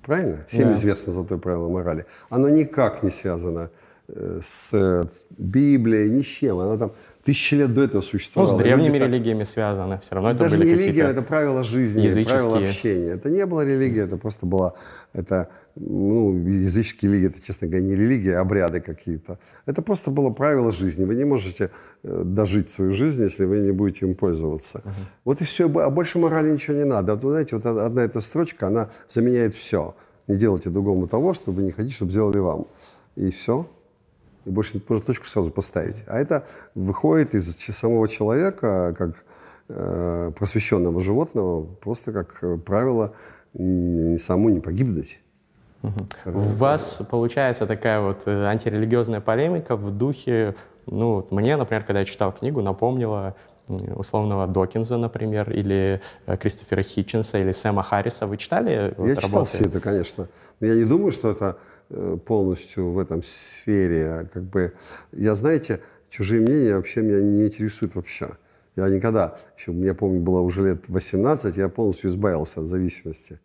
Правильно? Всем да. известно золотое правило морали. Оно никак не связано э, с Библией, ни с чем. Оно там тысячи лет до этого существовало. Ну, с древними Люди религиями связаны. Все равно это Даже были не религия, это правила жизни, языческие. правила общения. Это не было религия, это просто была, это, ну, языческие религии, это, честно говоря, не религия, а обряды какие-то. Это просто было правило жизни. Вы не можете э, дожить свою жизнь, если вы не будете им пользоваться. Uh-huh. Вот и все. А больше морали ничего не надо. Вот, вы знаете, вот одна эта строчка, она заменяет все. Не делайте другому того, чтобы не хотите, чтобы сделали вам. И все и больше можно точку сразу поставить. А это выходит из самого человека, как э, просвещенного животного, просто как э, правило не саму не погибнуть. Угу. У вас получается такая вот э, антирелигиозная полемика в духе, ну, мне, например, когда я читал книгу, напомнила условного Докинза, например, или э, Кристофера Хитченса, или Сэма Харриса. Вы читали? Я вот, читал работы? все это, конечно. Но я не думаю, что это полностью в этом сфере. Как бы, я, знаете, чужие мнения вообще меня не интересуют вообще. Я никогда, еще, я помню, было уже лет 18, я полностью избавился от зависимости.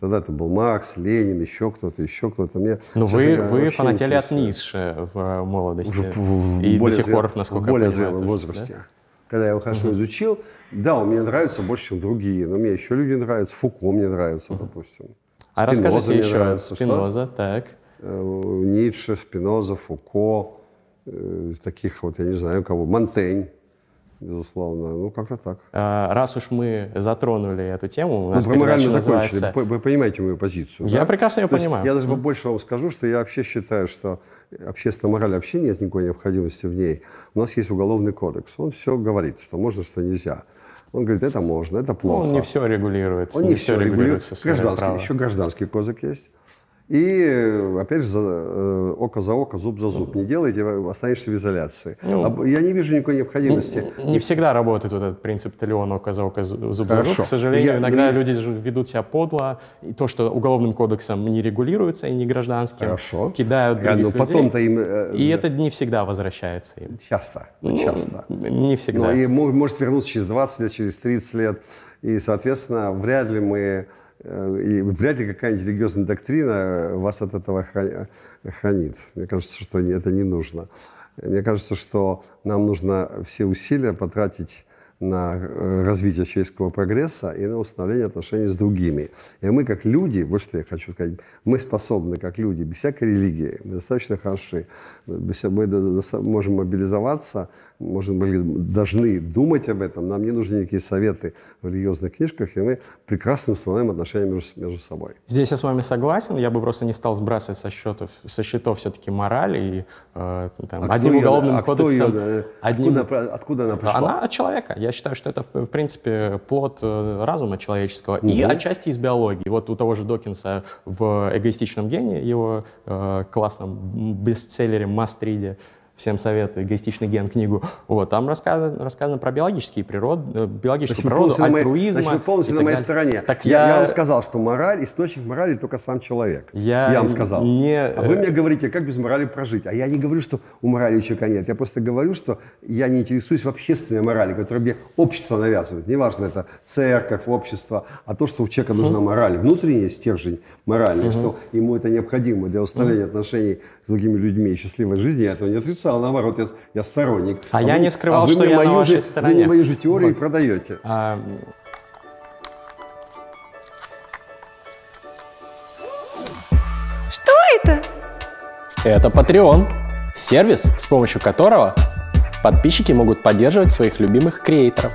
Тогда это был Маркс, Ленин, еще кто-то, еще кто-то. Мне, ну вы, вы фанатели от Ницше в молодости. Уже в, и более до сих пор, насколько в более зрелом возрасте. Да? Когда я его хорошо угу. изучил, да, он мне нравится больше, чем другие. Но мне еще люди нравятся. Фуко мне нравится, угу. допустим. А расскажите еще, нравится. Спиноза, что? так. Э, Ницше, Спиноза, Фуко, э, таких вот, я не знаю кого, Монтень, безусловно. Ну, как-то так. А, раз уж мы затронули эту тему, у нас ну, мы реально закончили. Называется... Вы понимаете мою позицию, Я да? прекрасно ее понимаю. Я даже mm. больше вам скажу, что я вообще считаю, что общественная мораль вообще нет никакой необходимости в ней. У нас есть уголовный кодекс. Он все говорит, что можно, что нельзя. Он говорит, это можно, это плохо. Он не все регулирует. Он не, не все регулирует. Гражданский, еще гражданский кодекс есть. И, опять же, за, э, око за око, зуб за зуб. Не делайте, останешься в изоляции. Ну, Я не вижу никакой необходимости. Не, не всегда работает вот этот принцип талион око за око, зуб Хорошо. за зуб. К сожалению, Я, иногда ну, люди ведут себя подло. И то, что уголовным кодексом не регулируется и не гражданским, Хорошо. кидают других Я, ну, потом-то им... Э, и это не всегда возвращается им. Часто, ну, часто. Не всегда. Но и может вернуться через 20 лет, через 30 лет. И, соответственно, вряд ли мы Э, и вряд ли какая-нибудь религиозная доктрина вас от этого хранит. Мне кажется, что это не нужно. Мне кажется, что нам нужно все усилия потратить на развитие человеческого прогресса и на установление отношений с другими. И мы, как люди, вот что я хочу сказать, мы способны, как люди, без всякой религии, мы достаточно хороши, мы можем мобилизоваться, можем, должны думать об этом, нам не нужны никакие советы в религиозных книжках, и мы прекрасно установим отношения между, между собой. Здесь я с вами согласен, я бы просто не стал сбрасывать со счетов, со счетов все-таки мораль и э, там, а одним уголовным ее, а кодексом. Ее, э, одним... откуда, откуда она пришла? Она от человека. Я считаю, что это, в принципе, плод э, разума человеческого угу. и отчасти из биологии. Вот у того же Докинса в «Эгоистичном гении», его э, классном бестселлере «Мастриде», всем советую, эгоистичный ген книгу. Вот, там рассказано, рассказано про биологические природы, э, биологическую значит, природу, альтруизм. Значит, вы полностью на моей стороне. Так я, я вам сказал, что мораль, источник морали только сам человек. Я, я вам сказал. Не... А вы мне говорите, как без морали прожить. А я не говорю, что у морали у человека нет. Я просто говорю, что я не интересуюсь в общественной морали, которую мне общество навязывает. Неважно, это церковь, общество, а то, что у человека нужна мораль, внутренний стержень моральный, что ему это необходимо для установления отношений с другими людьми и счастливой жизни, я этого не отрицаю отрицал, наоборот, я, я сторонник. А, а я вы, не скрывал, а что я на вашей же, стороне. Вы мне мою же теорию вот. продаете. А... Что это? Это Patreon. Сервис, с помощью которого подписчики могут поддерживать своих любимых креаторов.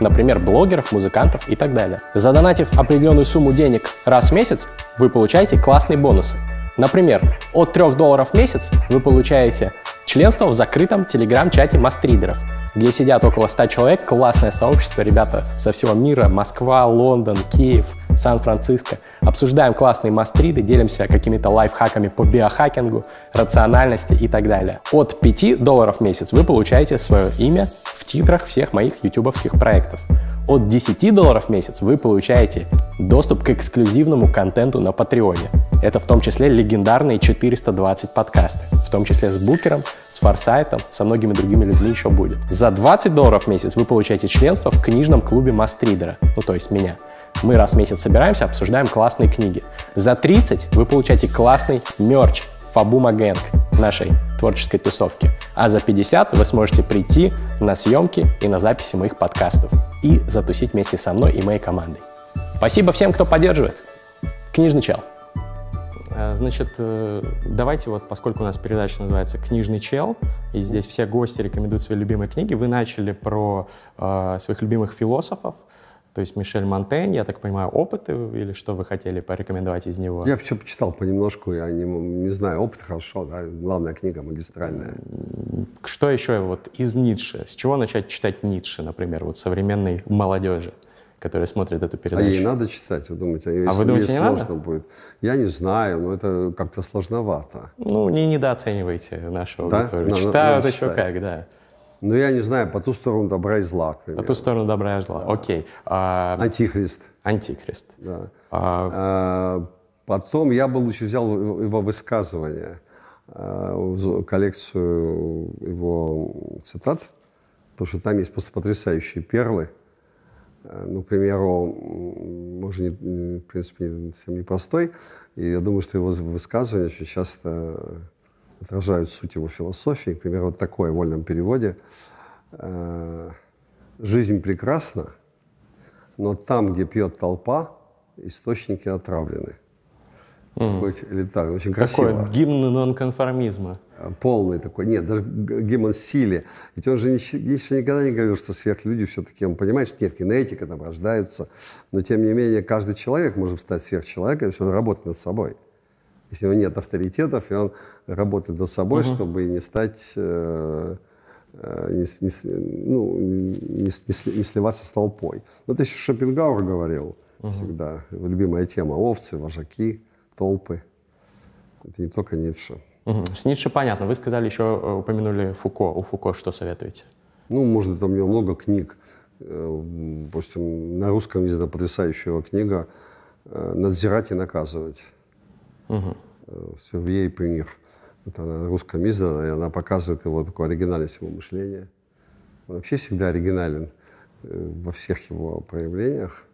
Например, блогеров, музыкантов и так далее. Задонатив определенную сумму денег раз в месяц, вы получаете классные бонусы. Например, от 3 долларов в месяц вы получаете Членство в закрытом телеграм-чате мастридеров, где сидят около 100 человек, классное сообщество, ребята со всего мира, Москва, Лондон, Киев, Сан-Франциско. Обсуждаем классные мастриды, делимся какими-то лайфхаками по биохакингу, рациональности и так далее. От 5 долларов в месяц вы получаете свое имя в титрах всех моих ютубовских проектов. От 10 долларов в месяц вы получаете доступ к эксклюзивному контенту на Патреоне. Это в том числе легендарные 420 подкасты, в том числе с Букером, с Форсайтом, со многими другими людьми еще будет. За 20 долларов в месяц вы получаете членство в книжном клубе Мастридера, ну то есть меня. Мы раз в месяц собираемся, обсуждаем классные книги. За 30 вы получаете классный мерч Фабума Гэнг нашей творческой тусовки. А за 50 вы сможете прийти на съемки и на записи моих подкастов и затусить вместе со мной и моей командой. Спасибо всем, кто поддерживает. Книжный чел. Э, значит, э, давайте вот, поскольку у нас передача называется «Книжный чел», и здесь все гости рекомендуют свои любимые книги, вы начали про э, своих любимых философов, то есть Мишель Монтень, я так понимаю, опыты или что вы хотели порекомендовать из него? Я все почитал понемножку, я не, не знаю, опыт хорошо, да, главная книга магистральная. Что еще вот из Ницше? С чего начать читать Ницше, например, вот современной молодежи? которая смотрит эту передачу. А ей надо читать, вы думаете? А, а вы думаете, не сложно надо? будет? Я не знаю, но это как-то сложновато. Ну, не недооценивайте нашу да? аудиторию. Ну, Читают еще читать. как, да. Ну, я не знаю, по ту сторону добра и зла, По ту сторону добра и зла, да. окей. А... Антихрист. Антихрист. Да. А... А, потом я бы лучше взял его высказывание, а, коллекцию его цитат, потому что там есть просто потрясающие перлы. А, ну, к примеру, может, не, в принципе, не, совсем непростой, и я думаю, что его высказывания очень часто отражают суть его философии. К примеру, вот такое в вольном переводе. «Э, «Жизнь прекрасна, но там, где пьет толпа, источники отравлены». Mm. Такой элитарный, очень красиво. Такой гимн нонконформизма. Э, полный такой. Нет, даже гимн силе. Ведь он же еще никогда не говорил, что сверхлюди все-таки, он понимает, что нет, генетика там рождаются, но тем не менее каждый человек может стать сверхчеловеком, если он работает над собой если у него нет авторитетов, и он работает над собой, угу. чтобы не стать, э, э, не, не, ну, не, не, не сливаться с толпой. Вот еще Шопенгауэр говорил угу. всегда, любимая тема, овцы, вожаки, толпы. Это не только Ницше. Угу. С Ницше понятно. Вы сказали еще, э, упомянули Фуко. У Фуко что советуете? Ну, может, там у него много книг. Допустим, на русском языке потрясающая его книга «Надзирать и наказывать». Угу. Сюрвье и Пюнир. Это она русском издана, и она показывает его такую оригинальность его мышления. Он вообще всегда оригинален э, во всех его проявлениях.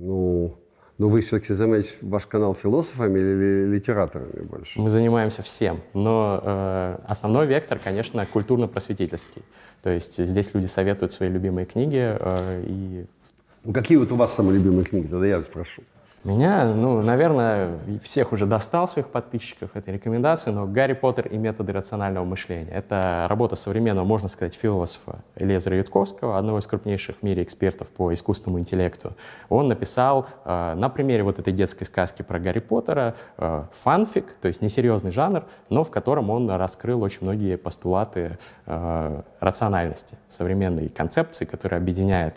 Ну, но вы все-таки занимаетесь ваш канал философами или литераторами больше? Мы занимаемся всем, но э, основной вектор, конечно, культурно-просветительский. То есть здесь люди советуют свои любимые книги э, и... Ну, какие вот у вас самые любимые книги? Тогда я спрошу. Меня, ну, наверное, всех уже достал своих подписчиков этой рекомендации, но «Гарри Поттер и методы рационального мышления» — это работа современного, можно сказать, философа Элезера Ютковского, одного из крупнейших в мире экспертов по искусственному интеллекту. Он написал э, на примере вот этой детской сказки про Гарри Поттера э, фанфик, то есть несерьезный жанр, но в котором он раскрыл очень многие постулаты э, рациональности, современной концепции, которая объединяет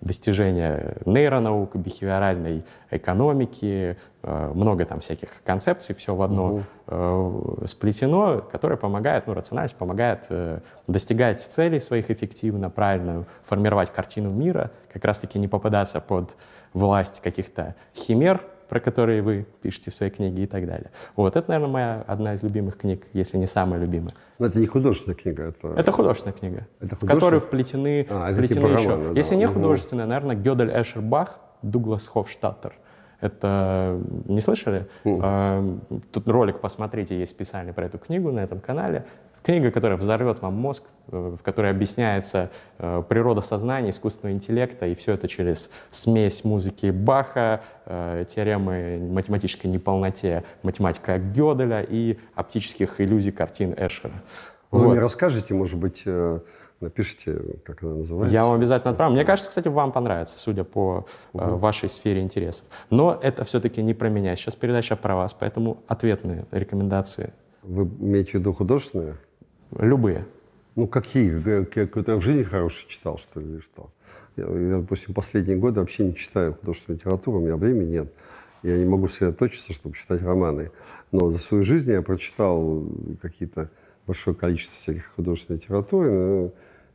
достижения нейронаук, бихевиоральной экономики, э, много там всяких концепций, все в одно угу. сплетено, которое помогает, ну, рациональность помогает э, достигать целей своих эффективно, правильно формировать картину мира, как раз-таки не попадаться под власть каких-то химер, про которые вы пишете в своей книге и так далее. Вот, это, наверное, моя одна из любимых книг, если не самая любимая. Но это не художественная книга, это... Это художественная книга, это в которую вплетены, а, вплетены типа еще... Романа, да. Если не художественная, наверное, Гёдель Эшербах, Дуглас Хофштаттер. Это не слышали? Mm. Тут ролик посмотрите, есть специальный про эту книгу на этом канале. Книга, которая взорвет вам мозг, э, в которой объясняется э, природа сознания, искусственного интеллекта, и все это через смесь музыки Баха, э, теоремы математической неполноте, математика Гёделя и оптических иллюзий картин Эшера. Вы вот. мне расскажете, может быть, напишите, как она называется. Я вам обязательно отправлю. Мне кажется, кстати, вам понравится, судя по угу. э, вашей сфере интересов. Но это все-таки не про меня. Сейчас передача про вас, поэтому ответные рекомендации. Вы имеете в виду художественные? Любые. Ну, какие? Какой-то в жизни хороший читал, что ли, или что? Я, я, допустим, последние годы вообще не читаю художественную литературу, у меня времени нет. Я не могу сосредоточиться, чтобы читать романы. Но за свою жизнь я прочитал какие-то большое количество всяких художественной литературы, но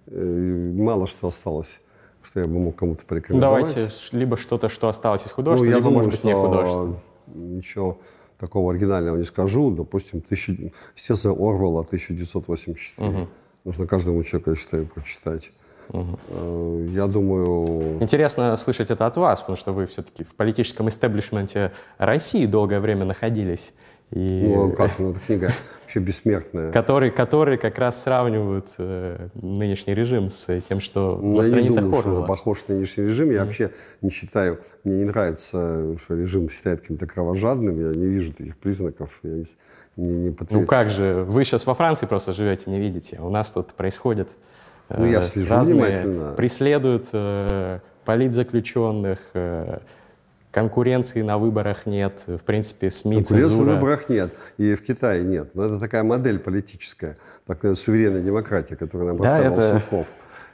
э, мало что осталось что я бы мог кому-то порекомендовать. Давайте либо что-то, что осталось из художества, ну, я либо, думаю, может быть, не художество. Ничего такого оригинального не скажу. Допустим, тысячу, естественно, Орвелла 1984. Угу. Нужно каждому человеку, я считаю, прочитать. Угу. Я думаю... Интересно слышать это от вас, потому что вы все-таки в политическом истеблишменте России долгое время находились. И... Ну, как, ну, эта книга вообще бессмертная. Которые, которые как раз сравнивают э, нынешний режим с тем, что ну, на страницах думаю, Орвелла. Что похож на нынешний режим. Я mm. вообще не считаю, мне не нравится, что режим считает каким-то кровожадным. Я не вижу таких признаков. Я не, не, не подтвер... Ну как же, вы сейчас во Франции просто живете, не видите. У нас тут происходит э, ну, я слежу разные, преследуют э, политзаключенных, э, Конкуренции на выборах нет, в принципе, СМИ, Конкуренции цензура. на выборах нет, и в Китае нет. Но это такая модель политическая, такая суверенная демократия, которую нам да, рассказал это... Сурков.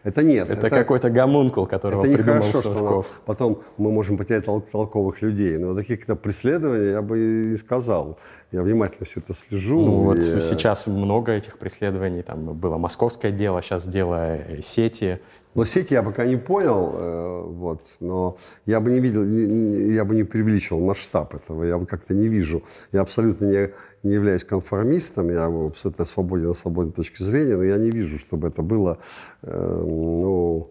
Это нет. Это, это какой-то гомункул, которого это придумал хорошо, Сурков. Что потом мы можем потерять тол- толковых людей. Но таких преследований я бы и сказал. Я внимательно все это слежу. Ну, и... вот сейчас много этих преследований. Там было московское дело, сейчас дело э, сети. Но сети я пока не понял, э, вот, но я бы не видел, я бы не преувеличивал масштаб этого, я как-то не вижу. Я абсолютно не, не являюсь конформистом, я абсолютно свободен на свободной точке зрения, но я не вижу, чтобы это было, э, ну,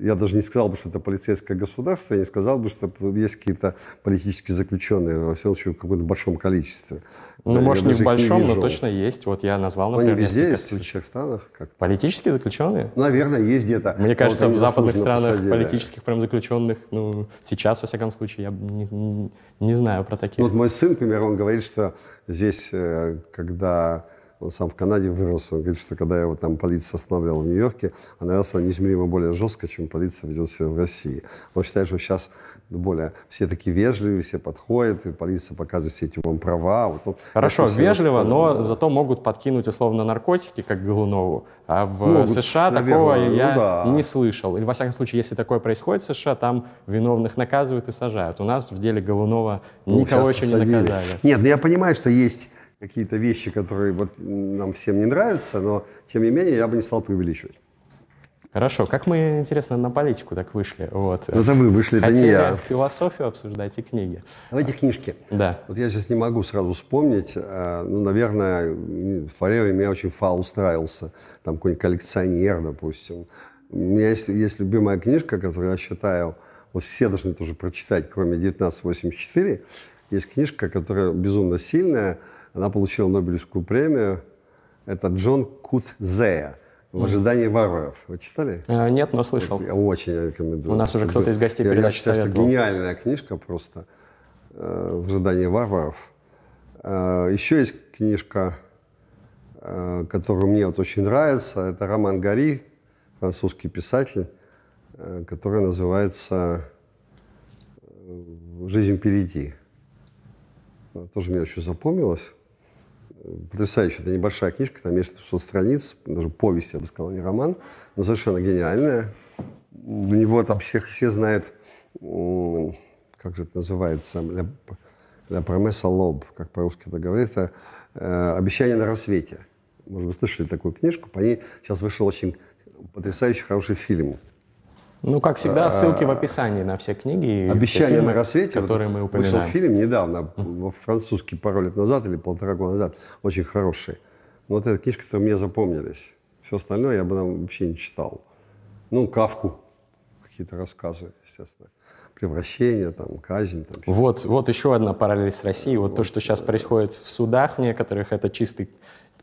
я даже не сказал бы, что это полицейское государство, я не сказал бы, что есть какие-то политические заключенные, во всяком случае, в каком-то большом количестве. Ну, я может, не в большом, не но точно есть. Вот я назвал, например, Они везде есть, случаев. в всех странах. Как политические заключенные? Наверное, есть где-то. Мне кажется, в западных странах посадили. политических прям заключенных, ну, сейчас, во всяком случае, я не, не, не знаю про таких. Ну, вот мой сын, например, он говорит, что здесь, э, когда он сам в Канаде вырос. Он говорит, что когда его там полиция останавливала в Нью-Йорке, она вела неизмеримо более жестко, чем полиция ведет себя в России. Он считает, что сейчас более все такие вежливые, все подходят, и полиция показывает все эти вам права. Вот он, Хорошо, вежливо, но зато могут подкинуть условно наркотики, как Голунову. А в могут, США наверное, такого ну, я да. не слышал. Или, во всяком случае, если такое происходит в США, там виновных наказывают и сажают. У нас в деле Голунова ну, никого еще посадили. не наказали. Нет, ну я понимаю, что есть какие-то вещи, которые вот нам всем не нравятся, но тем не менее я бы не стал преувеличивать. Хорошо, как мы, интересно, на политику так вышли? Вот. Ну, это вы вышли, это не я. философию обсуждать и книги. Давайте книжки. Да. Вот я сейчас не могу сразу вспомнить. А, ну, наверное, в Фареве меня очень Фауст нравился. Там какой-нибудь коллекционер, допустим. У меня есть, есть любимая книжка, которую я считаю, вот все должны тоже прочитать, кроме 1984. Есть книжка, которая безумно сильная, она получила Нобелевскую премию. Это Джон Кутзея «В ожидании варваров». Вы читали? А, нет, но слышал. Я очень рекомендую. У нас уже кто-то из гостей передачи я считаю, что гениальная книжка просто э, «В ожидании варваров». Э, еще есть книжка, э, которая мне вот очень нравится. Это роман Гари, французский писатель, э, который называется «Жизнь впереди». Тоже мне очень запомнилось потрясающая, это небольшая книжка, там есть 600 страниц, даже повесть, я бы сказал, не роман, но совершенно гениальная. У него там всех, все знают, как же это называется, «La, promessa l'aube», как по-русски это говорится, э, «Обещание на рассвете». Может, вы слышали такую книжку, по ней сейчас вышел очень потрясающий хороший фильм – ну, как всегда, ссылки в описании на все книги. «Обещание фильмы, на рассвете», которые вот мы упоминаем. Вышел фильм недавно, французский, пару лет назад или полтора года назад, очень хороший. Но вот эта книжка, которые мне запомнились. Все остальное я бы нам вообще не читал. Ну, Кавку, какие-то рассказы, естественно. Превращение, там, казнь. Там, вот, вот еще одна параллель с Россией. Вот, вот то, что сейчас происходит в судах некоторых, это чистый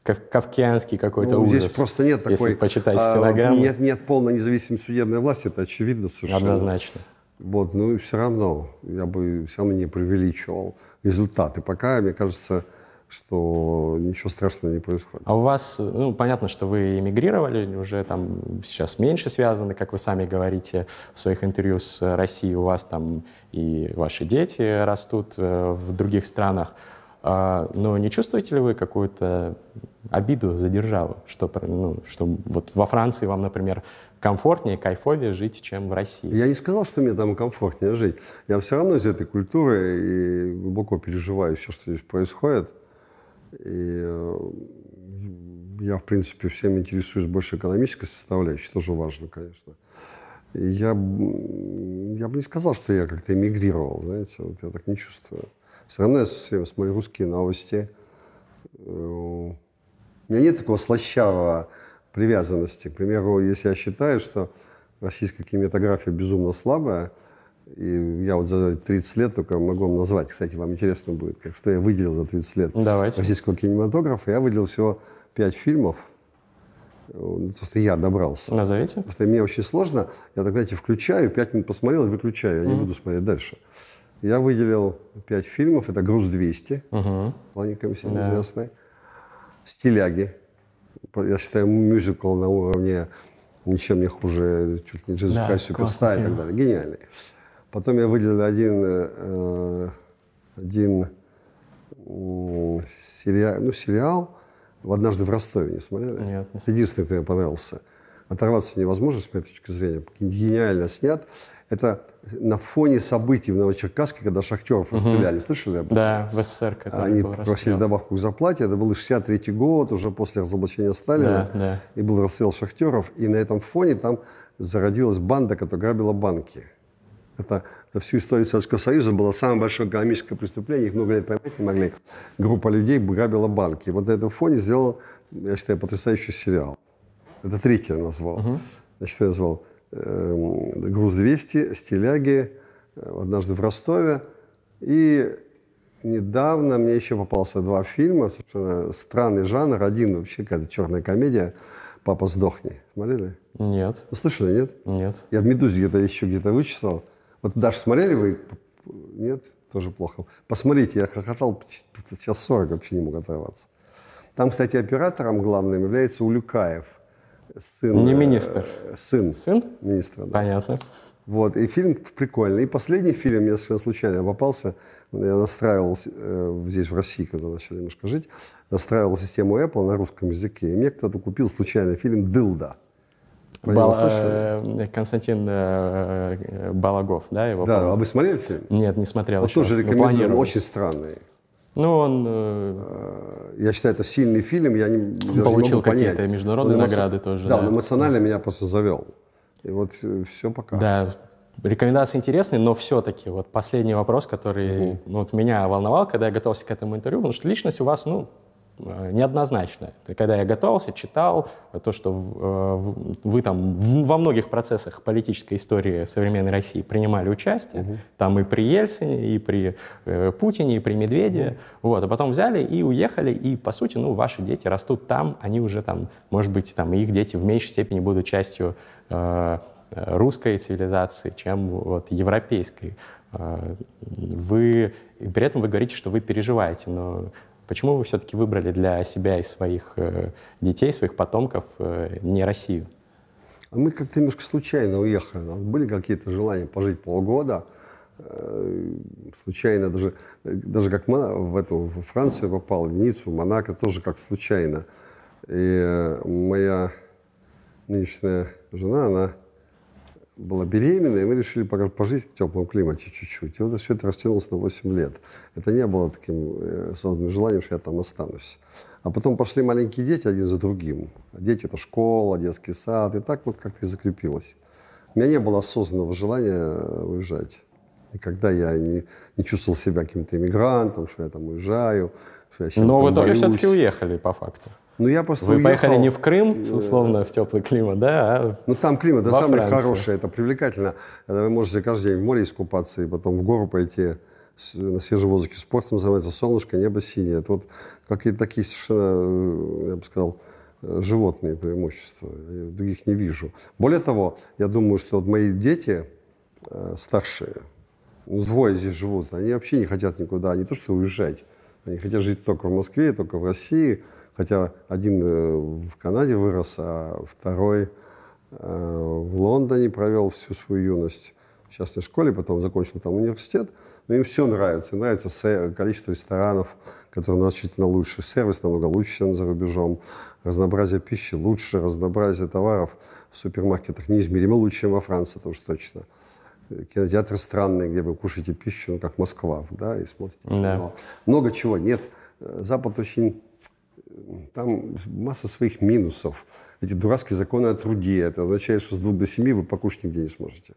кавкианский какой-то ну, ужас. Здесь просто нет такой... Если почитать стенограмму. А, нет, нет полной независимой судебной власти, это очевидно совершенно. Однозначно. Вот, ну и все равно, я бы все равно не преувеличивал результаты. Пока, мне кажется, что ничего страшного не происходит. А у вас, ну, понятно, что вы эмигрировали, уже там сейчас меньше связаны, как вы сами говорите в своих интервью с Россией, у вас там и ваши дети растут э, в других странах. А, но не чувствуете ли вы какую-то обиду за державу, что, ну, что вот во Франции вам, например, комфортнее, кайфовее жить, чем в России? Я не сказал, что мне там комфортнее жить. Я все равно из этой культуры и глубоко переживаю все, что здесь происходит. И э, я, в принципе, всем интересуюсь больше экономической составляющей, тоже важно, конечно. я, я бы не сказал, что я как-то эмигрировал, знаете, вот я так не чувствую. Все равно я все смотрю русские новости. Э, У меня нет такого слащавого привязанности. К примеру, если я считаю, что российская кинематография безумно слабая, и я вот за 30 лет только могу вам назвать, кстати, вам интересно будет, как, что я выделил за 30 лет Давайте. российского кинематографа. Я выделил всего 5 фильмов, Э, ну, просто я добрался. Назовите. Просто мне очень сложно. Я так, знаете, включаю, пять минут посмотрел и выключаю. Я не буду смотреть дальше. Я выделил пять фильмов. Это «Груз-200», Угу. плаником всем Да. известный. «Стиляги». Я считаю, мюзикл на уровне ничем не хуже, чуть не «Джизус Да, Крайст Суперстар» классный и так далее. Гениальный. Потом я выделил один, э, один сериал, ну, сериал «Однажды в Ростове». Не смотрели? Нет, Это единственный, кто мне понравился. Оторваться невозможно, с моей точки зрения. Гениально снят. Это на фоне событий в Новочеркасске, когда шахтеров расстреляли. Слышали об этом? Да, в СССР, который Они просили добавку к зарплате. Это был 63 год, уже после разоблачения Сталина. Да, да. И был расстрел шахтеров. И на этом фоне там зародилась банда, которая грабила банки. Это за всю историю Советского Союза было самое большое экономическое преступление. Их много лет поймать не могли. Группа людей грабила банки. Вот на этом фоне сделал, я считаю, потрясающий сериал. Это третий я назвал. Значит, что я назвал? Эм, «Груз-200», «Стиляги», э, «Однажды в Ростове». И недавно мне еще попался два фильма, совершенно странный жанр. Один вообще какая-то черная комедия «Папа, сдохни». Смотрели? Нет, Ну, слышали, нет? нет. Я в «Медузе» где-то еще где-то вычитал. Вот даже смотрели вы? Нет? Тоже плохо. Посмотрите, я хохотал час 40, вообще не мог оторваться. Там, кстати, оператором главным является Улюкаев. Сын, Не э, министр. сын Сын? министра. да. Понятно. Вот, и фильм прикольный. И последний фильм мне совершенно случайно попался. Я настраивал э, здесь, в России, когда начали немножко жить, настраивал систему Apple на русском языке. И мне кто-то купил случайно фильм «Дылда». Про Бал- э, Константин э, э, Балагов, да, его? Да, по-моему? а вы смотрели фильм? Нет, не смотрел Вот еще. тоже рекомендую, он очень странный. Ну, он э, Я считаю, это сильный фильм, я не, не получил какие-то международные Он эмо- награды тоже, Да, да. он эмоционально меня просто завел. И вот все пока. Да, рекомендации интересные, но все-таки вот последний вопрос, который ну, вот меня волновал, когда я готовился к этому интервью, потому что личность у вас, ну, э, неоднозначная. И Когда я готовился, читал то, что э, вы там во многих процессах политической истории современной России принимали участие, там и при Ельцине, и при э, Путине, и при Медведе, вот, а потом взяли и уехали, и, по сути, ну, ваши дети растут там, они уже там, может быть, там, их дети в меньшей степени будут частью э, русской цивилизации, чем вот европейской. Э, Вы, при этом вы говорите, что вы переживаете, но почему вы все-таки выбрали для себя и своих э, детей, своих потомков э, не Россию? Мы как-то немножко случайно уехали. Были какие-то желания пожить полгода. Э, Случайно даже, даже как в эту в Францию попал, в Ниццу, в Монако, тоже как случайно. И моя нынешняя жена, она была беременна, и мы решили пока пожить в теплом климате чуть-чуть. И вот все это растянулось на 8 лет. Это не было таким э, созданным желанием, что я там останусь. А потом пошли маленькие дети один за другим. Дети — это школа, детский сад. И так вот как-то и закрепилось. У меня не было осознанного желания э, уезжать. Никогда я не, не чувствовал себя каким-то иммигрантом, что я там уезжаю, что я Но в итоге все-таки уехали, по факту. Ну, я просто Вы поехали уехал. не в Крым, условно, в теплый климат, да, а Ну, там климат, да, самый Франции. хороший, это привлекательно. Это вы можете каждый день в море искупаться и потом в гору пойти на свежем воздухе. Спортом называется солнышко, небо синее. Это вот какие-то такие совершенно, э, я бы сказал, э, животные преимущества. Я других не вижу. Более того, я думаю, что вот мои дети э, старшие, ну, двое здесь живут, они вообще не хотят никуда, не то что уезжать. Они хотят жить только в Москве, только в России. Хотя один э, в Канаде вырос, а второй э, в Лондоне провел всю свою юность в частной школе, потом закончил там университет. Но им все нравится. Им нравится количество ресторанов, которые значительно лучше. Сервис намного лучше, чем за рубежом. Разнообразие пищи лучше, разнообразие товаров в супермаркетах неизмеримо лучше, чем во Франции, это уж точно. Кинотеатры странные, где вы кушаете пищу, ну, как Москва, да, и смотрите Да. Много чего нет. Э, Запад очень там масса своих минусов. Эти дурацкие законы о труде. Это означает, что с двух до семи вы покушать нигде не сможете.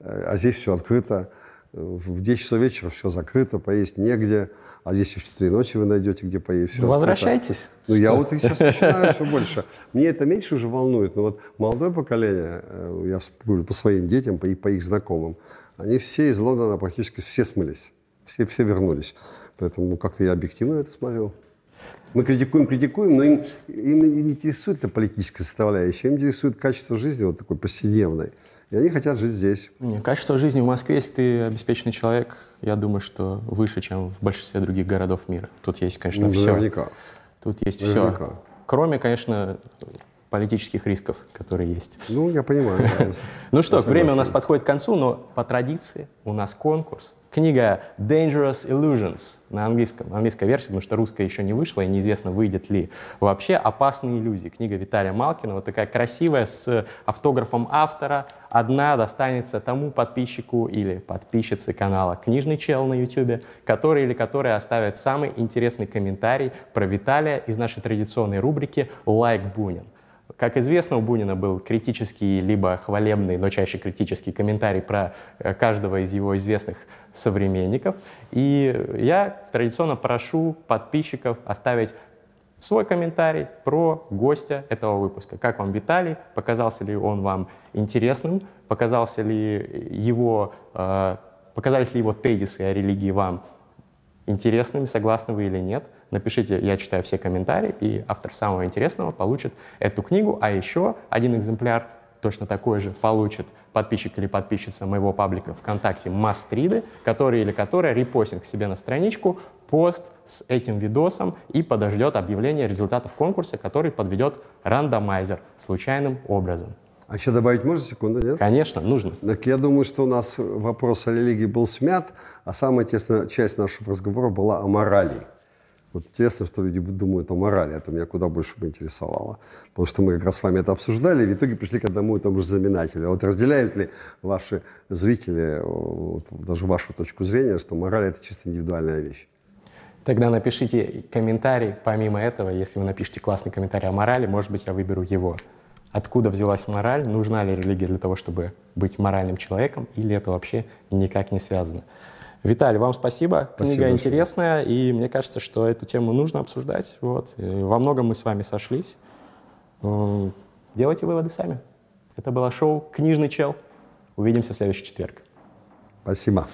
Э, а здесь все открыто. В 10 часов вечера все закрыто, поесть негде. А здесь и в 4 ночи вы найдете, где поесть. Все ну, возвращайтесь. Ну, я вот сейчас начинаю все больше. Мне это меньше уже волнует. Но вот молодое поколение, э, я говорю по своим детям, по, по их знакомым, они все из Лондона практически все смылись. Все, все вернулись. Поэтому ну, как-то я объективно это смотрел. Мы критикуем, критикуем, но им, им не интересует эта политическая составляющая, им интересует качество жизни вот такой повседневной. И они хотят жить здесь. Не, качество жизни в Москве, если ты обеспеченный человек, я думаю, что выше, чем в большинстве других городов мира. Тут есть, конечно, ну, все. Наверняка. Тут есть наверняка. все. Кроме, конечно, политических рисков, которые есть. Ну, я понимаю. Ну что, время у нас подходит к концу, но по традиции у нас конкурс. Книга Dangerous Illusions на английском, английская версия, потому что русская еще не вышла, и неизвестно, выйдет ли. Вообще «Опасные иллюзии». Книга Виталия Малкина, вот такая красивая, с автографом автора. Одна достанется тому подписчику или подписчице канала «Книжный чел» на YouTube, который или которая оставит самый интересный комментарий про Виталия из нашей традиционной рубрики «Лайк Бунин». Как известно, у Бунина был критический, либо хвалебный, но чаще критический комментарий про э, каждого из его известных современников. И я традиционно прошу подписчиков оставить свой комментарий про гостя этого выпуска. Как вам Виталий? Показался ли он вам интересным? Показался ли его, э, показались ли его тезисы о религии вам интересными, согласны вы или нет? Напишите, я читаю все комментарии, и автор самого интересного получит эту книгу, а еще один экземпляр точно такой же получит подписчик или подписчица моего паблика ВКонтакте Мастриды, который или которая репостит к себе на страничку пост с этим видосом и подождет объявления результатов конкурса, который подведет рандомайзер случайным образом. А еще добавить можно секунду, нет? Конечно, нужно. Так я думаю, что у нас вопрос о религии был смят, а самая тесная часть нашего разговора была о морали. Вот интересно, что люди думают о морали. Это меня куда больше интересовало. Потому что мы как раз с вами это обсуждали, и в итоге пришли к одному и тому же знаменателю. А вот разделяют ли ваши зрители вот, даже вашу точку зрения, что мораль — это чисто индивидуальная вещь? Тогда напишите комментарий. Помимо этого, если вы напишите классный комментарий о морали, может быть, я выберу его. Откуда взялась мораль? Нужна ли религия для того, чтобы быть моральным человеком? Или это вообще никак не связано? Виталий, вам спасибо. спасибо Книга интересная, и мне кажется, что эту тему нужно обсуждать. Вот. И во многом мы с вами сошлись. Делайте выводы сами. Это было шоу «Книжный чел». Увидимся в следующий четверг. Спасибо.